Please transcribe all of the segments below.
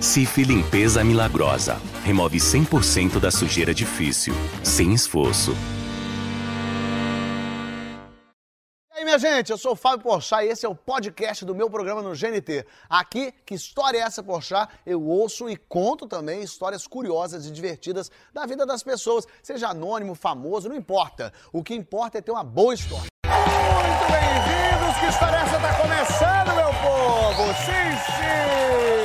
Cif Limpeza Milagrosa. Remove 100% da sujeira difícil, sem esforço. E aí, minha gente, eu sou o Fábio Porchat e esse é o podcast do meu programa no GNT. Aqui, que história é essa, Porchat? Eu ouço e conto também histórias curiosas e divertidas da vida das pessoas, seja anônimo, famoso, não importa. O que importa é ter uma boa história. Muito bem-vindos, que história é essa tá começando, meu povo? Sim, sim!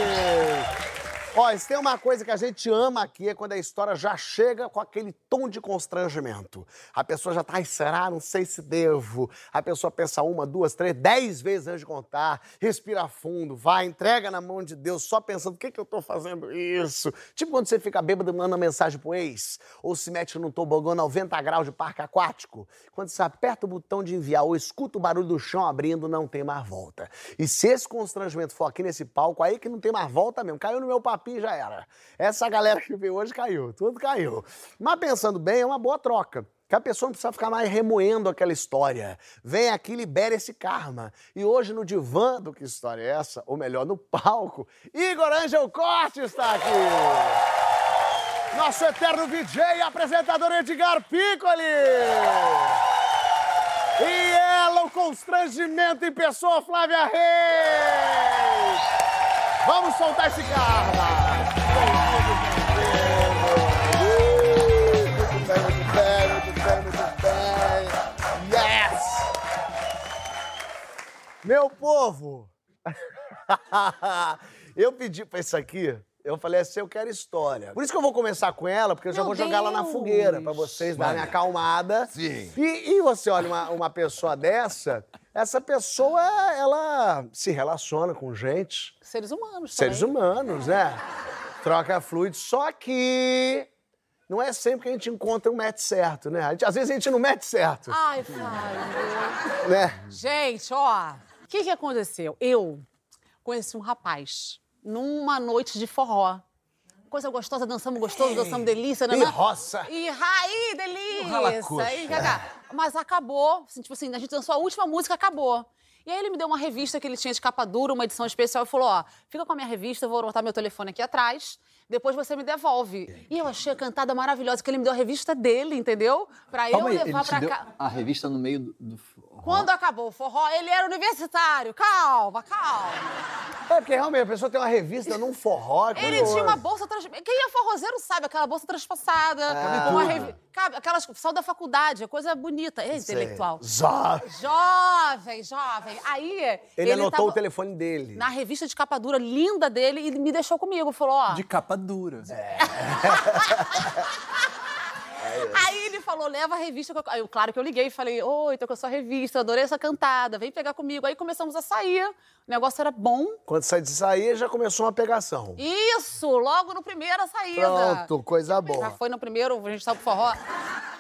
Ó, se tem uma coisa que a gente ama aqui é quando a história já chega com aquele tom de constrangimento. A pessoa já tá, ai, será? Não sei se devo. A pessoa pensa uma, duas, três, dez vezes antes de contar, respira fundo, vai, entrega na mão de Deus, só pensando, por que, que eu tô fazendo isso? Tipo quando você fica bêbado e manda mensagem pro ex, ou se mete num tobogã 90 graus de parque aquático. Quando você aperta o botão de enviar ou escuta o barulho do chão abrindo, não tem mais volta. E se esse constrangimento for aqui nesse palco, aí que não tem mais volta mesmo. Caiu no meu papinho já era. Essa galera que veio hoje caiu, tudo caiu. Mas pensando bem, é uma boa troca. Que a pessoa não precisa ficar mais remoendo aquela história. Vem aqui, libera esse karma. E hoje no divã do Que História é Essa? Ou melhor, no palco, Igor Angel Corte está aqui. Nosso eterno DJ e apresentador Edgar Piccoli. E ela, o constrangimento em pessoa, Flávia Reis. Vamos soltar esse karma. Meu povo, eu pedi pra isso aqui, eu falei assim, eu quero história. Por isso que eu vou começar com ela, porque eu já Meu vou jogar ela na fogueira pra vocês darem uma acalmada. Sim. E, e você olha uma, uma pessoa dessa, essa pessoa, ela se relaciona com gente, Seres humanos seres também. humanos, né? Troca fluido, só que não é sempre que a gente encontra o match certo, né? A gente- às vezes a gente não mete certo, Ai, Fábio. né? Gente, ó. O que, que aconteceu? Eu conheci um rapaz numa noite de forró. Coisa gostosa, dançamos gostoso, dançamos delícia, né? E roça. E raí, delícia. E, gaga. Mas acabou, assim, tipo assim, a gente dançou a última música, acabou. E aí ele me deu uma revista que ele tinha de capa dura, uma edição especial, e falou, ó, fica com a minha revista, eu vou botar meu telefone aqui atrás, depois você me devolve. E eu achei a cantada maravilhosa, que ele me deu a revista dele, entendeu? Pra Calma eu aí, levar ele pra cá. a revista no meio do... do forró? Quando acabou o forró, ele era universitário. Calma, calma. É porque realmente a pessoa tem uma revista num forró. é Ele curioso. tinha uma bolsa trans... Quem é forrozeiro sabe, aquela bolsa transpassada. Ah. uma revi... Aquelas sal da faculdade, é coisa bonita. É intelectual. Zó. Jovem, jovem. Aí. Ele, anotou tava o telefone dele. Na revista de capa dura linda dele e me deixou comigo. Falou: ó. De capa dura. É. Aí ele falou, leva a revista. que eu- Aí, claro que eu liguei e falei, oi, tô com a sua revista, adorei essa cantada, vem pegar comigo. Aí começamos a sair, o negócio era bom. Quando sai de sair, já começou uma pegação. Isso, logo no primeiro a saída. Pronto, coisa Já boa. foi no primeiro, a gente saiu pro forró.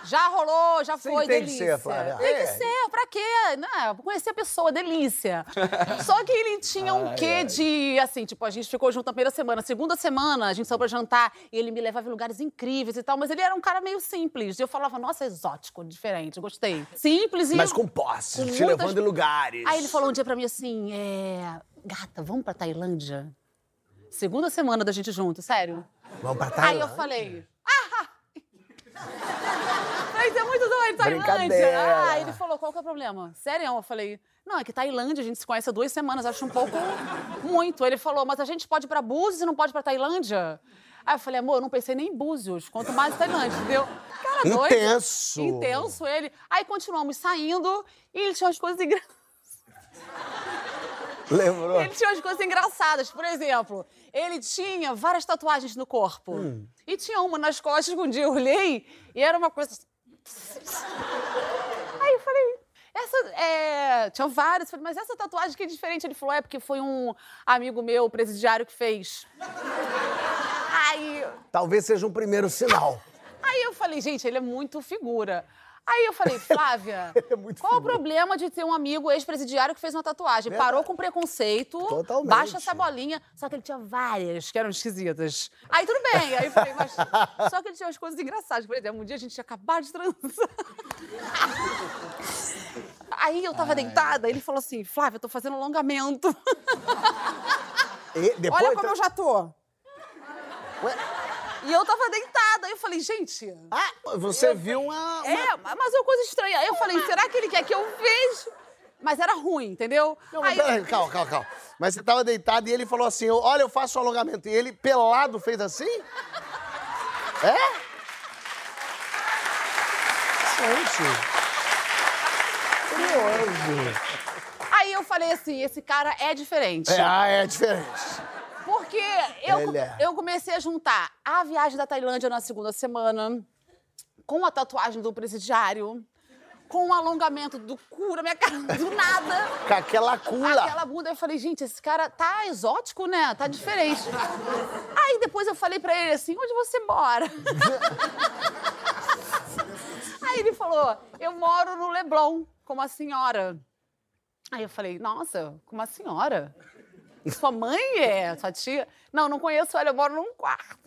Já rolou, já Sim, foi, tem que delícia. ser, Flávia. Tem que É. ser, pra quê? Não, conhecer a pessoa, delícia. Só que ele tinha um quê de, assim, tipo, a gente ficou junto na primeira semana. Segunda semana, a gente saiu pra jantar e ele me levava em lugares incríveis e tal, mas ele era um cara meio simples. E eu falava, nossa, exótico, diferente, gostei. Simples e... Mas com posse, com te muitas- levando em lugares. Aí ele falou um dia pra mim assim, é... Gata, vamos pra Tailândia? Segunda semana da gente junto, sério. Vamos pra Aí Tailândia. eu falei, ah! Mas é muito doido, Tailândia. Ah, ele falou, qual que é o problema? Sério? Eu falei, não, é que Tailândia, a gente se conhece há duas semanas, acho um pouco muito. Ele falou, mas a gente pode ir pra Búzios e não pode ir pra Tailândia? Aí eu falei, amor, eu não pensei nem em Búzios, quanto mais Tailândia, entendeu? Cara doido. Intenso. Intenso ele. Aí continuamos saindo e ele tinha umas coisas engraçadas. Lembrou? Ele tinha umas coisas engraçadas. Por exemplo, ele tinha várias tatuagens no corpo. Hum. E tinha uma nas costas que um dia eu olhei e era uma coisa. Aí eu falei. Essa, é... Tinha várias, falei, mas essa tatuagem que é diferente. Ele falou, é porque foi um amigo meu, presidiário, que fez. Aí, Talvez seja um primeiro sinal. aí eu falei, gente, ele é muito figura. Aí eu falei, Flávia, é qual o figura. problema de ter um amigo ex-presidiário que fez uma tatuagem? Verdade. Parou com preconceito, Totalmente. baixa essa bolinha. Só que ele tinha várias que eram esquisitas. Aí tudo bem. Aí eu falei, mas. Só que ele tinha umas coisas engraçadas. Por exemplo, um dia a gente tinha acabado de transar. Aí eu tava deitada, ele falou assim: Flávia, eu tô fazendo alongamento. E depois, Olha como eu já tô. E eu tava deitada. Aí eu falei, gente. ah, você viu uma. uma- É, mas é uma coisa estranha. Aí eu falei, será que ele quer que eu veja? Mas era ruim, entendeu? Não, mas Aí- peraí, calma, calma, calma. Mas você tava deitado e ele falou assim: olha, eu faço o alongamento. E ele, pelado, fez assim? É? Gente. Curioso. Aí eu falei assim, esse cara é diferente. É, ah, é diferente. Porque eu, Ele é. eu comecei a juntar a viagem da Tailândia na segunda semana, com a tatuagem do presidiário, com o alongamento do cu na minha cara, do nada. Com aquela cula. Aquela bunda, eu falei, gente, esse cara tá exótico, né? Tá diferente. Aí depois eu falei pra ele assim, onde você mora? Aí ele falou, eu moro no Leblon, com uma senhora. Aí eu falei, nossa, com uma senhora? Sua mãe é? Sua tia? Não, não conheço ela, eu moro num quarto.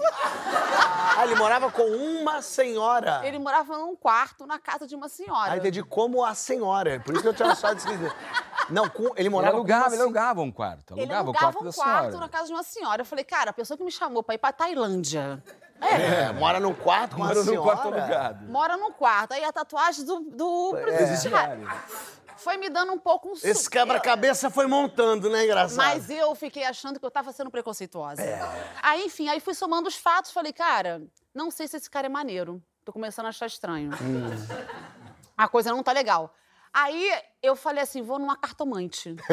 Ah, ele morava com uma senhora. Ele morava num quarto na casa de uma senhora. Ah, entendi como a senhora. Por isso que eu tinha achado esquisito. Não, com, ele Ele morava alugava, com ele uma alugava um quarto. Ele Alugava o alugava quarto um da quarto senhora. na casa de uma senhora. Eu falei, cara, a pessoa que me chamou pra ir pra Tailândia É, mora num quarto com Mora a num senhora. quarto alugado. mora num quarto. Aí a tatuagem do, do presidiário foi me dando um pouco um Esse su- quebra-cabeça foi montando, né, engraçado? Mas eu fiquei achando que eu tava sendo preconceituosa. Aí, enfim, aí fui somando os fatos, falei, cara, não sei se esse cara é maneiro. Tô começando a achar estranho. A coisa não tá legal. Aí eu falei assim, vou numa cartomante.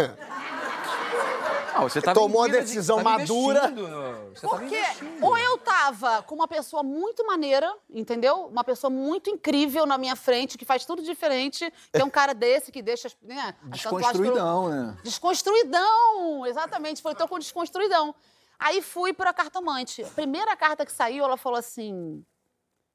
Não, você tava Tomou a decisão tava madura. no- Porque ou eu tava com uma pessoa muito maneira, entendeu? Uma pessoa muito incrível na minha frente, que faz tudo diferente, que é um cara desse que deixa as, né, Desconstruidão, né? Desconstruidão! Exatamente, falei, tô com desconstruidão. Aí fui pra cartomante. A primeira carta que saiu, ela falou assim.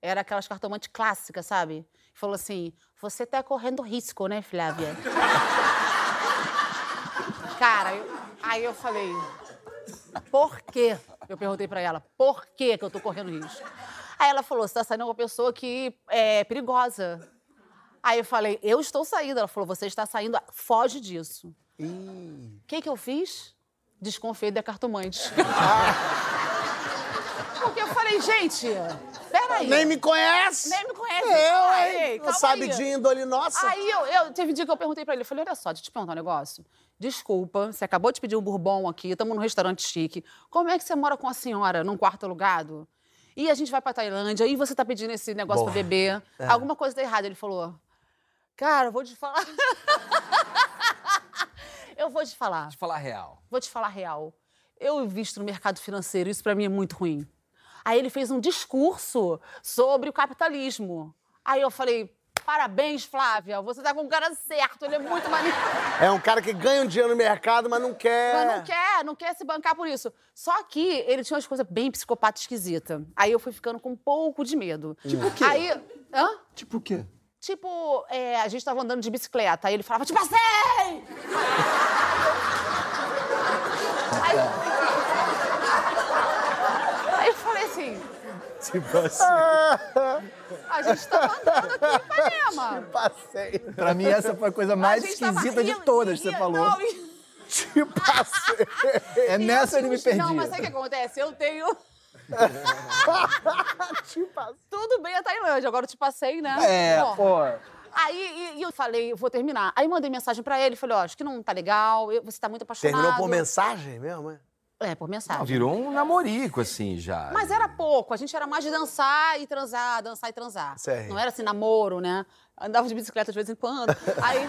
Era aquelas cartomantes clássicas, sabe? Falou assim: você tá correndo risco, né, Flávia? Cara, eu- aí eu falei: por quê? Eu perguntei pra ela: por quê que eu tô correndo risco? Aí ela falou: você tá saindo com uma pessoa que é perigosa. Aí eu falei: eu estou saindo. Ela falou: você está saindo, foge disso. O que, que eu fiz? Desconfiei da cartomante. Porque eu falei, gente, peraí. Nem me conhece. Nem me conhece. Eu, hein? Calma sabe aí. de índole nossa. Aí eu, eu- teve um dia que eu perguntei pra ele, eu falei, olha só, deixa eu te perguntar um negócio. Desculpa, você acabou de pedir um bourbon aqui, estamos num restaurante chique. Como é que você mora com a senhora num quarto alugado? E a gente vai pra Tailândia, e você tá pedindo esse negócio Boa. pra beber. É. Alguma coisa tá errada. Ele falou, cara, eu vou te falar. eu vou te falar. Deixa eu falar real. Vou te falar real. Eu invisto no mercado financeiro, isso pra mim é muito ruim. Aí ele fez um discurso sobre o capitalismo. Aí eu falei: parabéns, Flávia, você tá com o cara certo, ele é muito maneiro. É um cara que ganha um dinheiro no mercado, mas não quer. Mas não quer, não quer se bancar por isso. Só que ele tinha umas coisas bem psicopata esquisita. Aí eu fui ficando com um pouco de medo. Tipo o quê? Aí. Hã? Tipo o quê? Tipo, é, a gente tava andando de bicicleta, aí ele falava, te passei! aí, aí eu falei assim, Tipo assim. a gente tava andando aqui em Ipanema. Passei. Pra mim, essa foi a coisa mais A esquisita de todas que você falou. não, e- Te passei. É nessa eu ele me perdia. Não, mas sabe o que acontece? Eu tenho... Te passei. Tudo bem a Tailândia, agora eu te passei, né? É, pô. Aí e- e eu falei, eu vou terminar. Aí mandei mensagem pra ele, falei, ó, acho que não tá legal, eu- você tá muito apaixonado. Terminou por mensagem mesmo, é? É, por mensagem. Não, virou um namorico, assim, já. Mas era pouco, a gente era mais de dançar e transar, dançar e transar. Não era assim, namoro, né? Andava de bicicleta de vez em quando. aí,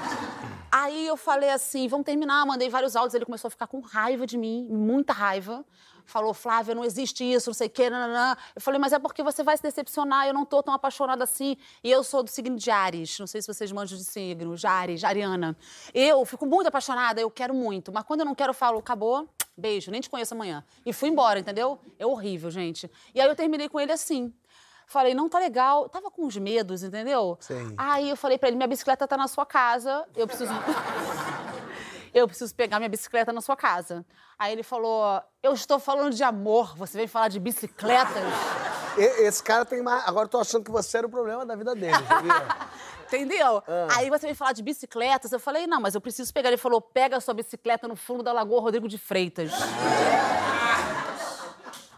aí eu falei assim, vamos terminar, mandei vários áudios, ele começou a ficar com raiva de mim, muita raiva. Falou, Flávia, não existe isso, não sei o quê, nananã. Eu falei, mas é porque você vai se decepcionar, eu não tô tão apaixonada assim. E eu sou do signo de Ares, não sei se vocês manjam de signo, de Ares, Ariana. Eu fico muito apaixonada, eu quero muito. Mas quando eu não quero, eu falo, acabou, beijo, nem te conheço amanhã. E fui embora, entendeu? É horrível, gente. E aí eu terminei com ele assim. Falei, não tá legal. Tava com uns medos, entendeu? Sim. Aí eu falei pra ele, minha bicicleta tá na sua casa, eu preciso... eu preciso pegar minha bicicleta na sua casa. Aí ele falou, eu estou falando de amor, você vem falar de bicicletas? Esse cara tem mais. Agora eu tô achando que você era o problema da vida dele, sabia? Entendeu? Ah. Aí você vem falar de bicicletas. Eu falei, não, mas eu preciso pegar. Ele falou, pega a sua bicicleta no fundo da Lagoa Rodrigo de Freitas.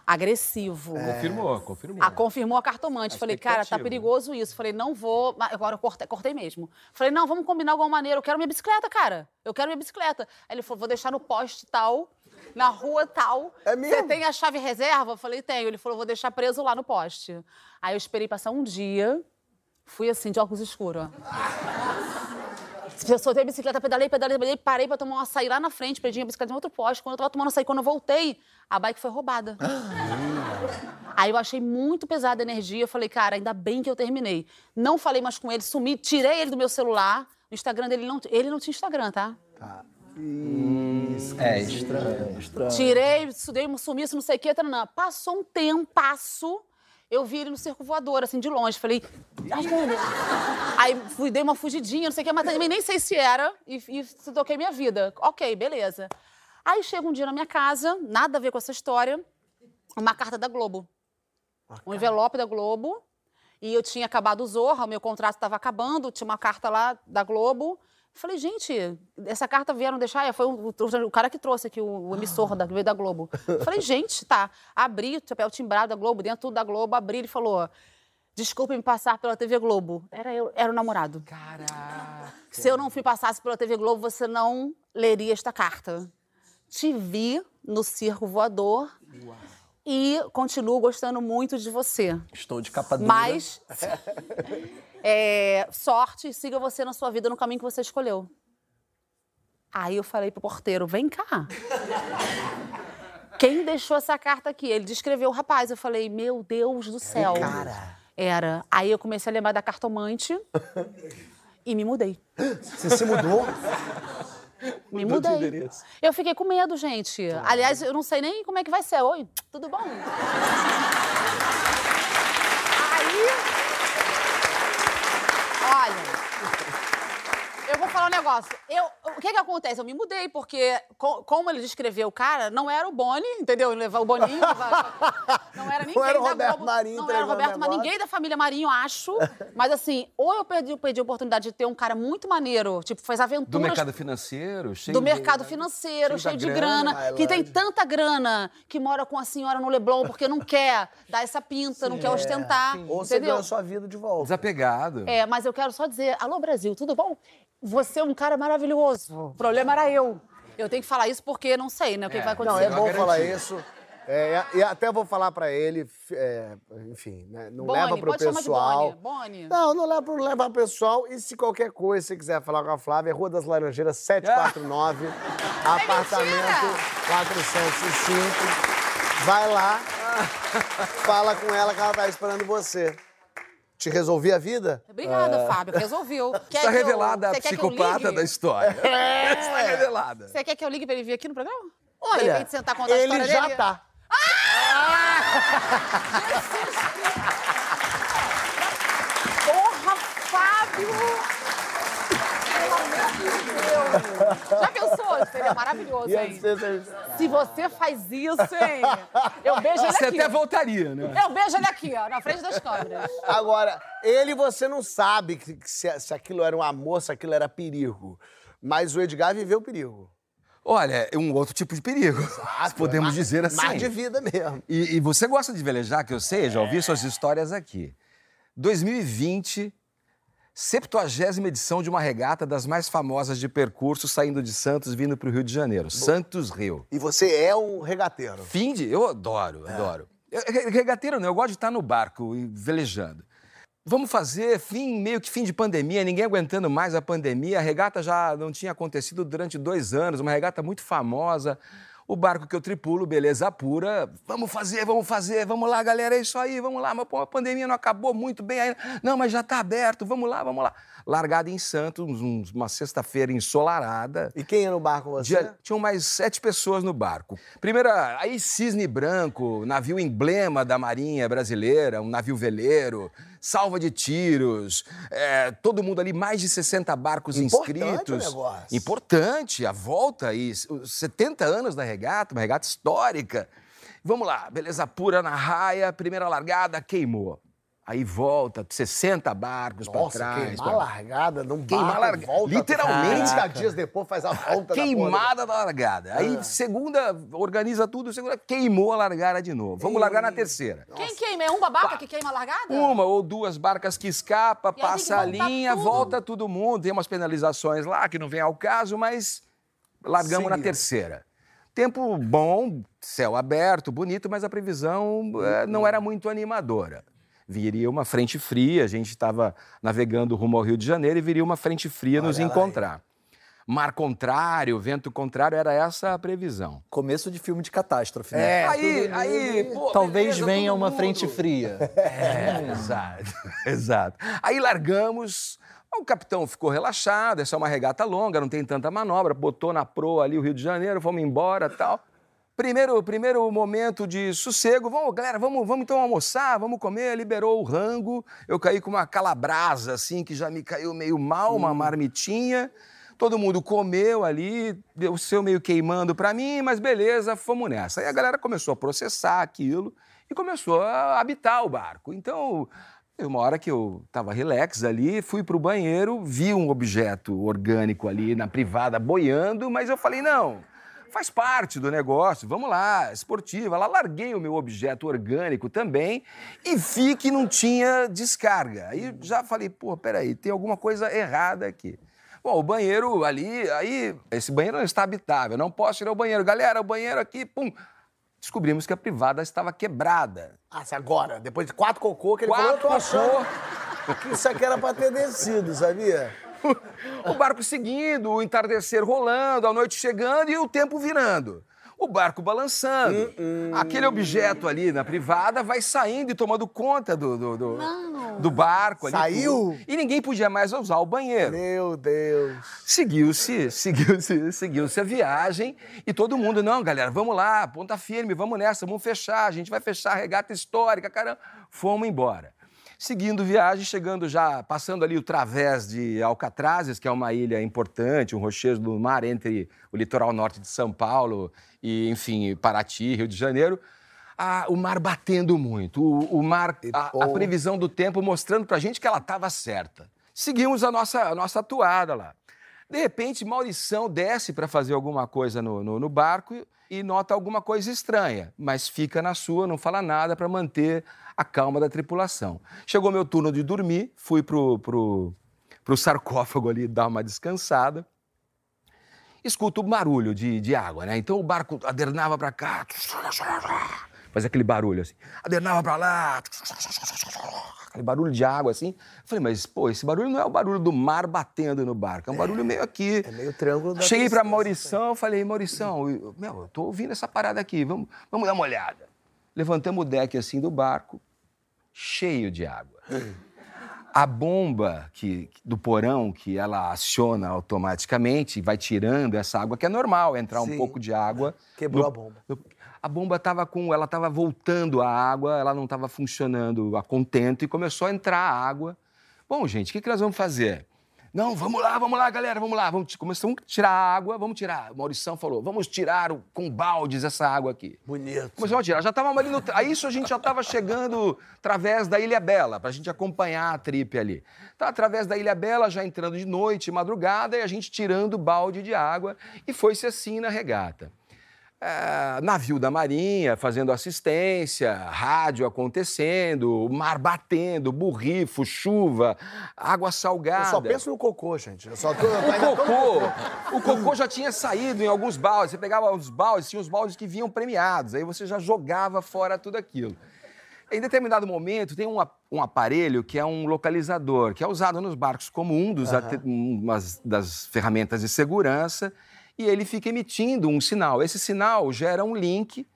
Agressivo. Confirmou, confirmou. A confirmou a cartomante. A Falei, cara, tá perigoso isso. Falei, não vou. Agora eu cortei, cortei mesmo. Falei, não, vamos combinar alguma maneira. Eu quero minha bicicleta, cara. Eu quero minha bicicleta. Aí ele falou, vou deixar no poste tal, na rua tal. É mesmo? Você tem a chave reserva? Eu falei, tenho. Ele falou, vou deixar preso lá no poste. Aí eu esperei passar um dia. Fui assim, de óculos escuros. Eu soltei a bicicleta, pedalei, pedalei, pedalei, parei pra tomar um açaí lá na frente, perdi a bicicleta em outro poste. Quando eu tava tomando açaí, quando eu voltei, a bike foi roubada. Aí eu achei muito pesada a energia. Eu falei, cara, ainda bem que eu terminei. Não falei mais com ele, sumi, tirei ele do meu celular. O Instagram dele não, ele não tinha Instagram, tá? É estranho, estranho. Tirei, estudei, sumi, isso, não sei o que, taranã. Passou um tempasso, eu vi ele no circo voador, assim, de longe. Falei, mano. Aí fui, dei uma fugidinha, não sei o que, mas também nem sei se era, e, e toquei minha vida. Ok, beleza. Aí chega um dia na minha casa, nada a ver com essa história, uma carta da Globo. Um envelope da Globo. E eu tinha acabado o Zorra, o meu contrato estava acabando, tinha uma carta lá da Globo. Falei, gente, essa carta vieram deixar. É, Foi o, o- cara que trouxe aqui, o, o emissor da, da Globo. Falei, gente, tá. Abri o papel timbrado da Globo, dentro tudo da Globo, abri ele falou: desculpe me passar pela TV Globo. Era eu, era o namorado. Caraca. Se eu não fui passasse pela TV Globo, você não leria esta carta. Te vi no circo voador e continuo gostando muito de você. Estou de capa dura. Mas é, sorte, siga você na sua vida no caminho que você escolheu. Aí eu falei pro porteiro, vem cá. Quem deixou essa carta aqui? Ele descreveu o rapaz. Eu falei, meu Deus do céu. Cara. Era. Aí eu comecei a lembrar da cartomante e me mudei. Você se mudou? Me Mudou de mudei. Eu fiquei com medo, gente. Aliás, eu não sei nem como é que vai ser. Oi, tudo bom? Aí. Olha. Eu vou falar um negócio. Eu, o que que acontece? Eu me mudei, porque co- como ele descreveu o cara, não era o Boni, entendeu? Ele levar o Boninho. não era ninguém era o da Roberto Globo, Marinho Não era o entregando Roberto, mas negócio. ninguém da família Marinho, acho. Mas assim, ou eu perdi, perdi a oportunidade de ter um cara muito maneiro, tipo, faz aventuras Do mercado financeiro, cheio do de- mercado financeiro, cheio da de grana, grana, que tem tanta grana que mora com a senhora no Leblon porque não quer dar essa pinta, não quer ostentar, Ou você entendeu? ganhou a sua vida de volta. Desapegado. É, mas eu quero só dizer, alô Brasil, tudo bom? Você é um cara maravilhoso. O problema era eu. Eu tenho que falar isso porque não sei, né, o que, É. que vai Não, acontecer. é bom falar isso. É, e até vou falar pra ele, é, enfim, né, não Boni, leva pro pode chamar de pessoal. Boni. Boni. Não, não leva pro leva pro pessoal. E se qualquer coisa você quiser falar com a Flávia, é Rua das Laranjeiras 749, apartamento 405. Vai lá, fala com ela que ela tá esperando você. Te resolvi a vida? Obrigada, Fábio, resolveu. Quer Está que eu- revelada a psicopata da história. Está revelada. Você quer que eu ligue pra ele vir aqui no programa? Olha, repente sentar contar a ele história já dele? tá. Porra, Fábio! Pelo amor de Deus! Já pensou? Seria maravilhoso, hein? Se você faz isso, hein? Eu beijo ele Você aqui. até voltaria, né? Eu beijo ele aqui, ó, na frente das câmeras. Agora, ele você não sabe se, se aquilo era um amor, se aquilo era perigo. Mas o Edgar viveu perigo. Olha, é um outro tipo de perigo. Ah, podemos mar- dizer assim. Mar de vida mesmo. E, e você gosta de velejar, que eu sei, já ouvi suas histórias aqui. 2020, 70 edição de uma regata das mais famosas de percurso saindo de Santos vindo para o Rio de Janeiro. Santos Rio. E você é um regateiro. Fim de. Eu adoro, adoro. Eu- re- regateiro não, eu gosto de estar no barco velejando. Vamos fazer fim, meio que fim de pandemia, ninguém aguentando mais a pandemia. A regata já não tinha acontecido durante dois anos, uma regata muito famosa. O barco que eu tripulo, beleza pura. Vamos fazer, vamos fazer, vamos lá, galera, é isso aí, vamos lá. Mas pô, a pandemia não acabou muito bem ainda. Não, mas já está aberto, vamos lá, vamos lá. Largada em Santos, uma sexta-feira ensolarada. E quem ia no barco com você? Dia- tinham mais sete pessoas no barco. Primeira, aí Cisne Branco, navio emblema da Marinha Brasileira, um navio veleiro, salva de tiros, é, todo mundo ali, mais de 60 barcos Importante inscritos. o negócio. Importante, a volta os 70 anos da regata, uma regata histórica. Vamos lá, beleza pura na raia, primeira largada, queimou. Aí volta, 60 barcos para Nossa, trás. queimar pra- largada, não Queimar larga- volta. literalmente. 30 dias depois faz a volta da Queimada da largada. Aí, Ah. segunda, organiza tudo, segunda, queimou a largada de novo. Vamos largar na terceira. Quem queima? É um babaca que queima a largada? Uma ou duas barcas que escapa, E passa a linha, tudo. volta todo mundo. Tem umas penalizações lá que não vem ao caso, mas largamos na terceira. Tempo bom, céu aberto, bonito, mas a previsão eh, não era muito animadora. Viria uma frente fria, a gente estava navegando rumo ao Rio de Janeiro e viria uma frente fria nos Olha lá, encontrar. Mar contrário, vento contrário, era essa a previsão. Começo de filme de catástrofe, né? É, aí, tudo aí, pô, Talvez beleza, venha uma mundo. frente fria. É, exato, exato. Aí largamos, o capitão ficou relaxado, essa é uma regata longa, não tem tanta manobra, botou na proa ali o Rio de Janeiro, fomos embora tal. Primeiro, primeiro momento de sossego, vamos, galera, vamos, vamos então almoçar, vamos comer, liberou o rango, eu caí com uma calabrasa, assim, que já me caiu meio mal, uma marmitinha, todo mundo comeu ali, deu o seu meio queimando pra mim, mas beleza, fomos nessa. Aí a galera começou a processar aquilo e começou a habitar o barco. Então, uma hora que eu estava relax ali, fui para o banheiro, vi um objeto orgânico ali na privada boiando, mas eu falei, não, faz parte do negócio, vamos lá, esportiva. Lá larguei o meu objeto orgânico também e vi que não tinha descarga. Aí já falei, pô, peraí, tem alguma coisa errada aqui. Bom, o banheiro ali, aí, esse banheiro não está habitável, não posso ir ao banheiro. Galera, o banheiro aqui, pum. Descobrimos que a privada estava quebrada. Ah, se agora, depois de quatro cocô, que ele Quatro falou, eu tô achando que isso aqui era pra ter descido, sabia? O barco seguindo, o entardecer rolando, a noite chegando e o tempo virando. O barco balançando. Aquele objeto ali na privada vai saindo e tomando conta do, do, do, do barco ali. Saiu? tudo. E ninguém podia mais usar o banheiro. Meu Deus. Seguiu-se, seguiu-se, seguiu-se a viagem e todo mundo, não, galera, vamos lá, ponta firme, vamos nessa, vamos fechar, a gente vai fechar a regata histórica, caramba. Fomos embora. Seguindo viagem, chegando já, passando ali o través de Alcatrazes, que é uma ilha importante, um rochedo do mar entre o litoral norte de São Paulo e, enfim, Paraty, Rio de Janeiro. Ah, o mar batendo muito, o, o mar, a, a previsão do tempo mostrando pra gente que ela estava certa. Seguimos a nossa, a nossa atuada lá. De repente, Maurição desce para fazer alguma coisa no, no- no barco e nota alguma coisa estranha, mas fica na sua, não fala nada para manter a calma da tripulação. Chegou meu turno de dormir, fui pro, pro, pro sarcófago ali dar uma descansada. Escuto um barulho de, de água, né? Então o barco adernava para cá, fazia aquele barulho assim, adernava para lá, aquele barulho de água assim. Falei, mas pô, esse barulho não é o barulho do mar batendo no barco, é um barulho meio aqui. É meio triângulo da Cheguei tristeza, Maurição, falei, Maurição, eu- meu, eu tô ouvindo essa parada aqui, vamos, vamos dar uma olhada. Levantamos o deck assim do barco, cheio de água. A bomba que, do porão, que ela aciona automaticamente, vai tirando essa água, que é normal, entrar Sim. um pouco de água. Quebrou no- a bomba. no- A bomba estava com, ela estava voltando a água, ela não estava funcionando a contento e começou a entrar a água. Bom, gente, o que, que nós vamos fazer? Não, vamos lá, vamos lá, galera, vamos lá. Vamos, começamos a tirar a água, vamos tirar. O Maurição falou, vamos tirar o- com baldes essa água aqui. Bonito. Começamos a tirar. Já estávamos ali no. A isso a gente já estava chegando através da Ilha Bela, para a gente acompanhar a tripe ali. Tá através da Ilha Bela, já entrando de noite, madrugada, e a gente tirando balde de água. E foi-se assim na regata. É, navio da Marinha fazendo assistência, rádio acontecendo, mar batendo, burrifo, chuva, água salgada. Eu só penso no cocô, gente. Eu só tô... O cocô, o cocô já tinha saído em alguns baldes. Você pegava os baldes, tinha os baldes que vinham premiados. Aí você já jogava fora tudo aquilo. Em determinado momento, tem um, um aparelho que é um localizador, que é usado nos barcos como um dos ate- umas das ferramentas de segurança, e ele fica emitindo um sinal. Esse sinal gera um link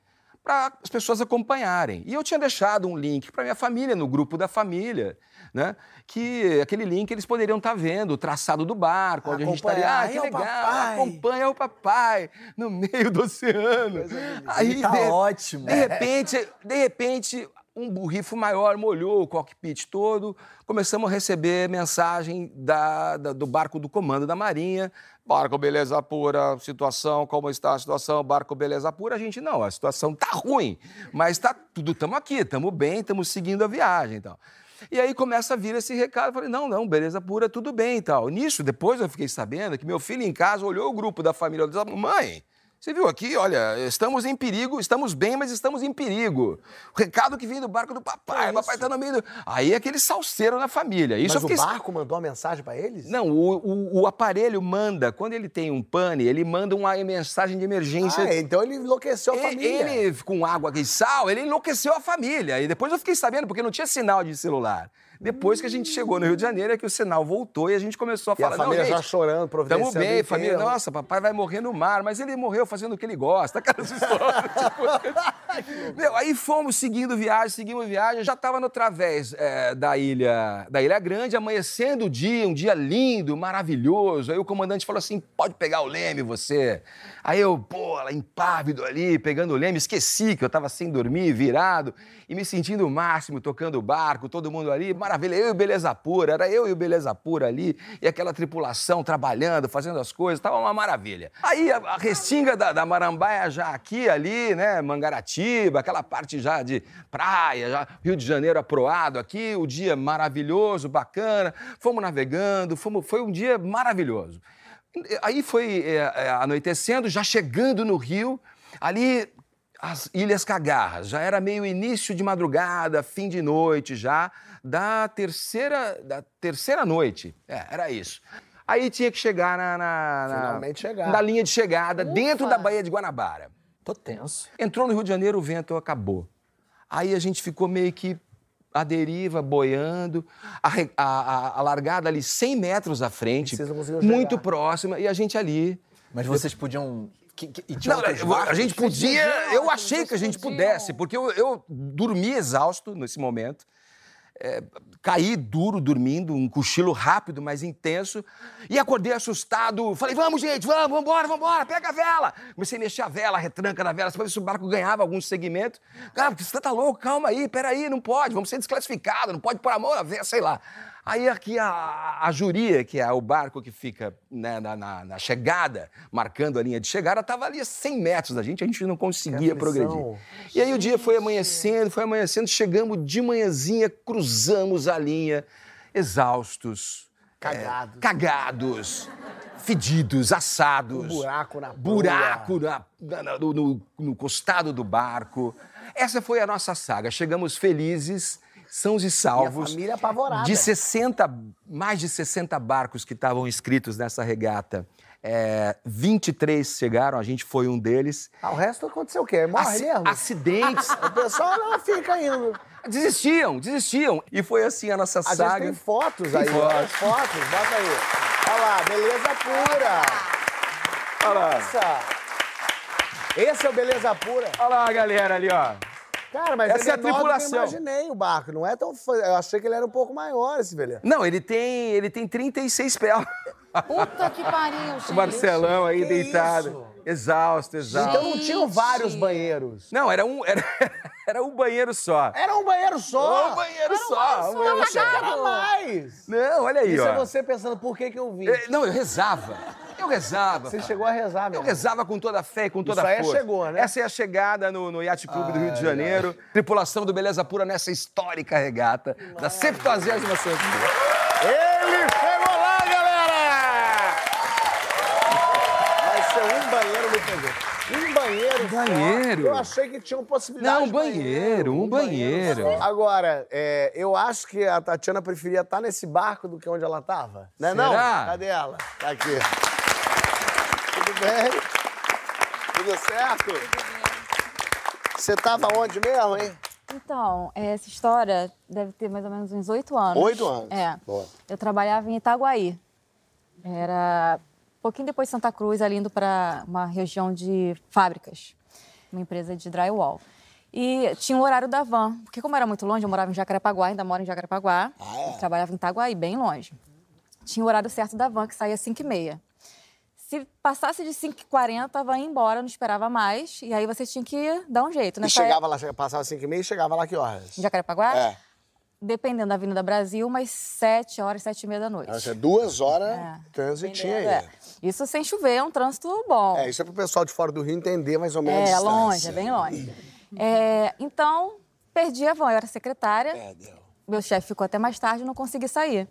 para as pessoas acompanharem. E eu tinha deixado um link para minha família, no grupo da família, né? Que aquele link eles poderiam estar vendo o traçado do barco, onde a gente estaria. Ah, que é legal, papai." acompanha o papai no meio do oceano. Aí, Tá de- ótimo. de repente, de repente, um burrifo maior molhou o cockpit todo. Começamos a receber mensagem da- da- do barco do comando da Marinha. Barco beleza pura, situação, como está a situação? Barco beleza pura. A gente, não, a situação tá ruim, mas tá tudo, estamos aqui, estamos bem, estamos seguindo a viagem. Então. E aí começa a vir esse recado. Eu falei, não, não, beleza pura, tudo bem e tal. Nisso, depois eu fiquei sabendo que meu filho em casa olhou o grupo da família e disse, mãe, você viu aqui, olha, estamos em perigo, estamos bem, mas estamos em perigo. O recado que vem do barco do papai, o papai tá no meio do... Aí é aquele salseiro na família. Isso Mas o barco mandou uma mensagem pra eles? Não, o, o- o aparelho manda, quando ele tem um pane, ele manda uma mensagem de emergência. Ah, então ele enlouqueceu a E- família. Ele, com água e sal, ele enlouqueceu a família. E depois eu fiquei sabendo, porque não tinha sinal de celular. Depois que a gente chegou no Rio de Janeiro, é que o sinal voltou e a gente começou a E a falar. família não, já gente, chorando, providenciando Tamo bem, família. Nossa, papai vai morrer no mar, mas ele morreu fazendo o que ele gosta. Aquelas histórias. tipo... Meu, aí fomos seguindo viagem, seguimos viagem. Já estava no través é, da ilha da Ilha Grande, amanhecendo o dia, um dia lindo, maravilhoso. Aí o comandante falou assim: pode pegar o leme, você. Aí eu, pô, lá impávido ali, pegando o leme, esqueci que eu estava sem dormir, virado, e me sentindo o máximo, tocando o barco, todo mundo ali, maravilha, eu e o Beleza Pura, era eu e o Beleza Pura ali, e aquela tripulação trabalhando, fazendo as coisas, tava uma maravilha. Aí a, a restinga da, da Marambaia já aqui, ali, né, Mangaratiba, aquela parte já de praia, já Rio de Janeiro aproado aqui, o dia maravilhoso, bacana, fomos navegando, fomos, foi um dia maravilhoso. Aí foi é, é, anoitecendo, já chegando no Rio, ali as Ilhas Cagarras. Já era meio início de madrugada, fim de noite já, da terceira, da terceira noite. É, era isso. Aí tinha que chegar na, na, na- Finalmente chegar. na linha de chegada, dentro da Baía de Guanabara. Tô tenso. Entrou no Rio de Janeiro, o vento acabou. Aí a gente ficou meio que à deriva, boiando, a, a- a- a largada ali 100 metros à frente, muito próxima, e a gente ali. Mas vocês podiam. que- que- e tinha Não, a gente podia, eu achei que a gente pudesse, porque eu, eu dormi exausto nesse momento. É, caí duro dormindo, um cochilo rápido, mas intenso, e acordei assustado. Falei, vamos, gente, vamos, vamos embora, vamos embora, pega a vela. Comecei a mexer a vela, a retranca da vela, para ver se o barco ganhava algum segmento. Cara, você tá louco, calma aí, peraí, não pode, vamos ser desclassificados, não pode pôr a mão na vela, sei lá. Aí aqui a, a Juria, que é o barco que fica né, na, na- na chegada, marcando a linha de chegada, estava ali a 100 metros da gente, a gente não conseguia progredir. E aí o dia foi amanhecendo, foi amanhecendo, chegamos de manhãzinha, cruzamos a linha, exaustos. Cagados. é, cagados, fedidos, assados. Um buraco na Buraco na- na- no, no- no costado do barco. Essa foi a nossa saga. Chegamos felizes, sãos e salvos. família apavorada. De 60, mais de 60 barcos que estavam inscritos nessa regata. é, 23 chegaram, a gente foi um deles. Ah, o resto aconteceu o quê? Morre mesmo? Acidentes. O pessoal não fica indo. Desistiam, desistiam. E foi assim a nossa A saga. tem fotos Tem aí, fotos. olha as fotos, bota aí. Olha lá, beleza pura. Olha lá. Nossa. Esse é o beleza pura. Olha lá a galera ali, ó. Cara, mas Essa ele é a que tripulação. Eu imaginei o barco, não é tão... Eu achei que ele era um pouco maior, esse beleza. Não, ele tem, ele tem 36 pés. Puta que pariu, gente. O Marcelão aí Que deitado. isso? Exausto, exausto. Então não tinham vários banheiros. Não, era um, era, era um banheiro só. Era um banheiro só. Um banheiro só. um banheiro Eu achei que era mais. Não, olha aí, Isso ó. é você pensando por que que eu vim. É, Não, eu rezava. Eu rezava. Você cara. chegou a rezar Eu mesmo. rezava com toda a fé e com toda Isso a é força. chegou, né? Essa é a chegada no, no Yacht Clube do Rio de Janeiro. Tripulação do Beleza Pura nessa histórica regata da 70 Santos. Ele chegou lá, galera! Vai ser um banheiro no pegou. Um banheiro só. banheiro? Eu achei que tinha possibilidade Não, um banheiro, um banheiro. só. Agora, é, eu acho que a Tatiana preferia estar nesse barco do que onde ela estava. Né não? Cadê ela? Tá aqui. Tudo bem? Tudo certo? Você tava onde mesmo, hein? Então, essa história deve ter mais ou menos uns oito anos. Oito anos. É. Boa. Eu trabalhava em Itaguaí. Era um pouquinho depois de Santa Cruz, ali indo para uma região de fábricas, uma empresa de drywall. E tinha o horário da van, porque como era muito longe, eu morava em Jacarepaguá, ainda moro em Jacarepaguá. Ah, é? Trabalhava em Itaguaí, bem longe. Tinha o horário certo da van, que saía às 5h30. Se passasse de 5h40, a van ia embora, não esperava mais. E aí você tinha que dar um jeito. E Nessa chegava lá, chega- passava 5 e e chegava lá que horas? Em Jacarepaguá? É. Dependendo da Avenida Brasil, umas 7 horas, 7 e meia da noite. Seja, duas horas É. transitinha aí. É. Isso sem chover, é um trânsito bom. É, isso é pro pessoal de fora do Rio entender mais ou menos a É, longe, é bem longe. É, então, perdi a van, eu era secretária. Perdeu. meu chefe ficou até mais tarde e não consegui sair.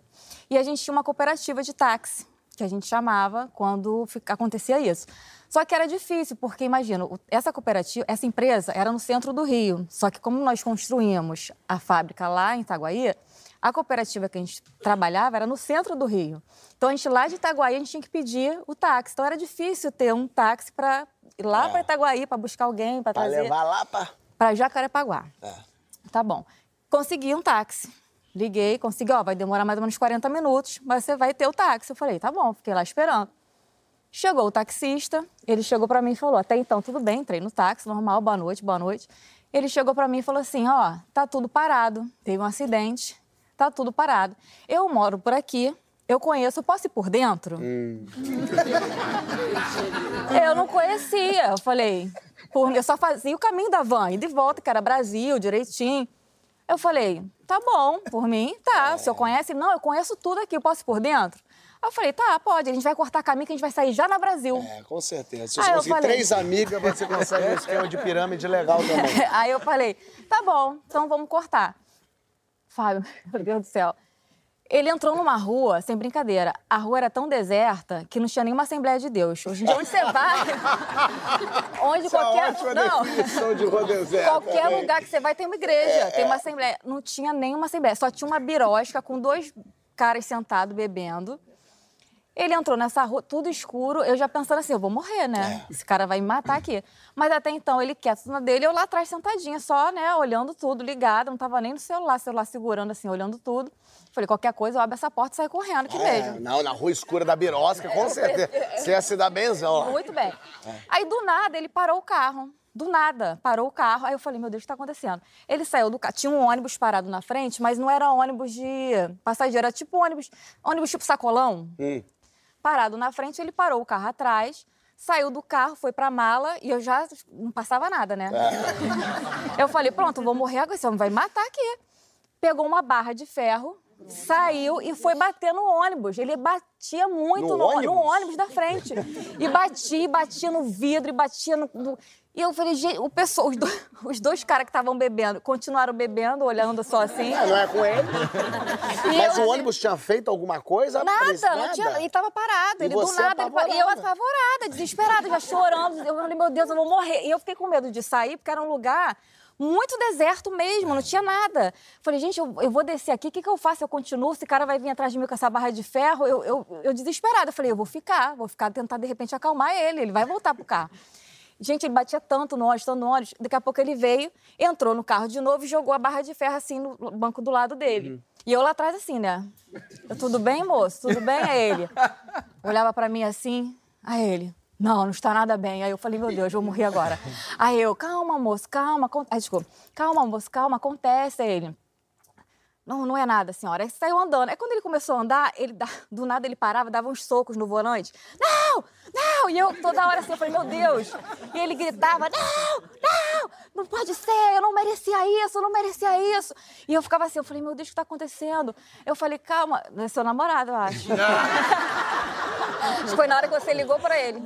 E a gente tinha uma cooperativa de táxi, que a gente chamava quando acontecia isso. Só que era difícil, porque imagina, essa cooperativa, essa empresa era no centro do Rio. Só que como nós construímos a fábrica lá em Itaguaí, a cooperativa que a gente trabalhava era no centro do Rio. Então a gente lá de Itaguaí a gente tinha que pedir o táxi. Então era difícil ter um táxi para ir lá para Itaguaí para buscar alguém, para trazer levar lá pra. para Jacarepaguá. Tá bom. Consegui um táxi. Liguei, consegui, ó, vai demorar mais ou menos 40 minutos, mas você vai ter o táxi. Eu falei, tá bom, fiquei lá esperando. Chegou o taxista, ele chegou para mim e falou: até então tudo bem, entrei no táxi, normal, boa noite, boa noite. Ele chegou para mim e falou assim: ó, tá tudo parado, teve um acidente, tá tudo parado. Eu moro por aqui, eu conheço, posso ir por dentro? Eu não conhecia. Eu falei, por- eu só fazia o caminho da van, e volta, que era Brasil, direitinho. Eu falei, tá bom, por mim, tá. O senhor conhece? Não, eu conheço tudo aqui, eu posso ir por dentro? Aí Eu falei, tá, pode, a gente vai cortar caminho que a gente vai sair já na Brasil. É, com certeza. Se você conseguir falei. três amigas, você consegue um esquema de pirâmide legal também. Aí eu falei, tá bom, então vamos cortar. Fábio, meu Deus do céu. Ele entrou numa rua, sem brincadeira. A rua era tão deserta que não tinha nenhuma Assembleia de Deus. Hoje em dia, onde você vai, onde Isso é qualquer. ótima não, definição de rua deserta, qualquer né? lugar que você vai tem uma igreja, tem uma Assembleia. Não tinha nenhuma Assembleia, só tinha uma birosca com dois caras sentados bebendo. Ele entrou nessa rua, tudo escuro, eu já pensando assim, eu vou morrer, né? Esse cara vai me matar aqui. Mas até então, ele quieto na dele, eu lá atrás sentadinha, só, né, olhando tudo, ligado, não tava nem no celular, celular segurando assim, olhando tudo. Falei, qualquer coisa, eu abro essa porta e saio correndo aqui É, mesmo. não, na rua escura da Birosca, com certeza. Você ia se dar benzão lá. Muito bem. Aí, do nada, ele parou o carro. Do nada, parou o carro. Aí eu falei, meu Deus, o que está acontecendo? Ele saiu do carro. Tinha um ônibus parado na frente, mas não era ônibus de passageiro, era tipo ônibus, ônibus tipo sacolão. Hum. Parado na frente, ele parou o carro atrás, saiu do carro, foi pra mala e eu já não passava nada, né? Eu falei, pronto, vou morrer agora, esse homem vai me matar aqui. Pegou uma barra de ferro, saiu e foi bater no ônibus. Ele batia muito No no, ônibus? no ônibus da frente. E batia, e batia no vidro, e batia no. no- E eu falei, gente, o pessoal, os, dois, os dois caras que estavam bebendo continuaram bebendo, olhando só assim. É, não é com ele. E Mas eu, o ônibus tinha feito alguma coisa? Nada, Parecia não tinha. Ele tava parado. E ele do nada. Ele, e eu apavorada. apavorada, desesperada, já chorando. Eu falei, meu Deus, eu vou morrer. E eu fiquei com medo de sair, porque era um lugar muito deserto mesmo, não tinha nada. Falei, gente, eu, eu vou descer aqui, o que, que eu faço? Eu continuo, esse cara vai vir atrás de mim com essa barra de ferro. Eu, eu, eu desesperada. Falei, eu vou ficar, vou ficar, tentar de repente acalmar ele, ele vai voltar pro carro. Gente, ele batia tanto no ônibus, tanto no ônibus. Daqui a pouco ele veio, entrou no carro de novo e jogou a barra de ferro assim no banco do lado dele. E eu lá atrás assim, né? Eu, tudo bem, moço? Tudo bem? Aí ele olhava pra mim assim, aí ele, não, não está nada bem. Aí eu falei, meu Deus, vou morrer agora. Aí eu, calma, moço, calma. Aí, desculpa, calma, moço, calma, acontece. Aí ele, não, não é nada, senhora. Aí saiu andando. Aí quando ele começou a andar, ele do nada ele parava, dava uns socos no volante. Não, não! E eu toda hora assim, eu falei, meu Deus. E ele gritava, não, não, não pode ser, eu não merecia isso, eu não merecia isso. E eu ficava assim, eu falei, meu Deus, o que está acontecendo? Eu falei, calma, é seu namorado, eu acho. Foi na hora que você ligou pra ele.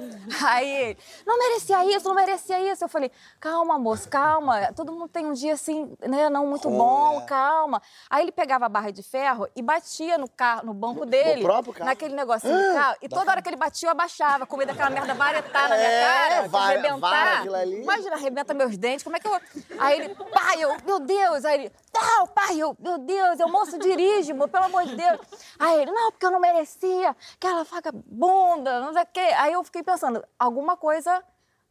Aí ele, não merecia isso, não merecia isso. Eu falei, calma, moço, calma. Todo mundo tem um dia assim, né, não muito bom, calma. Aí ele pegava a barra de ferro e batia no carro, no banco dele. próprio carro? Naquele negocinho do carro. E toda hora que ele batia, eu abaixava, com medo daquela merda varetar na minha É, cara, vai- arrebentar. vara ali. Imagina, arrebenta meus dentes, como é que eu... Aí ele, pai, eu, meu Deus. Aí ele, não, pai, eu, meu Deus, eu moço dirige, pelo amor de Deus. Aí ele, não, porque eu não merecia, aquela vagabunda, não sei o quê. Aí eu fiquei pensando, alguma coisa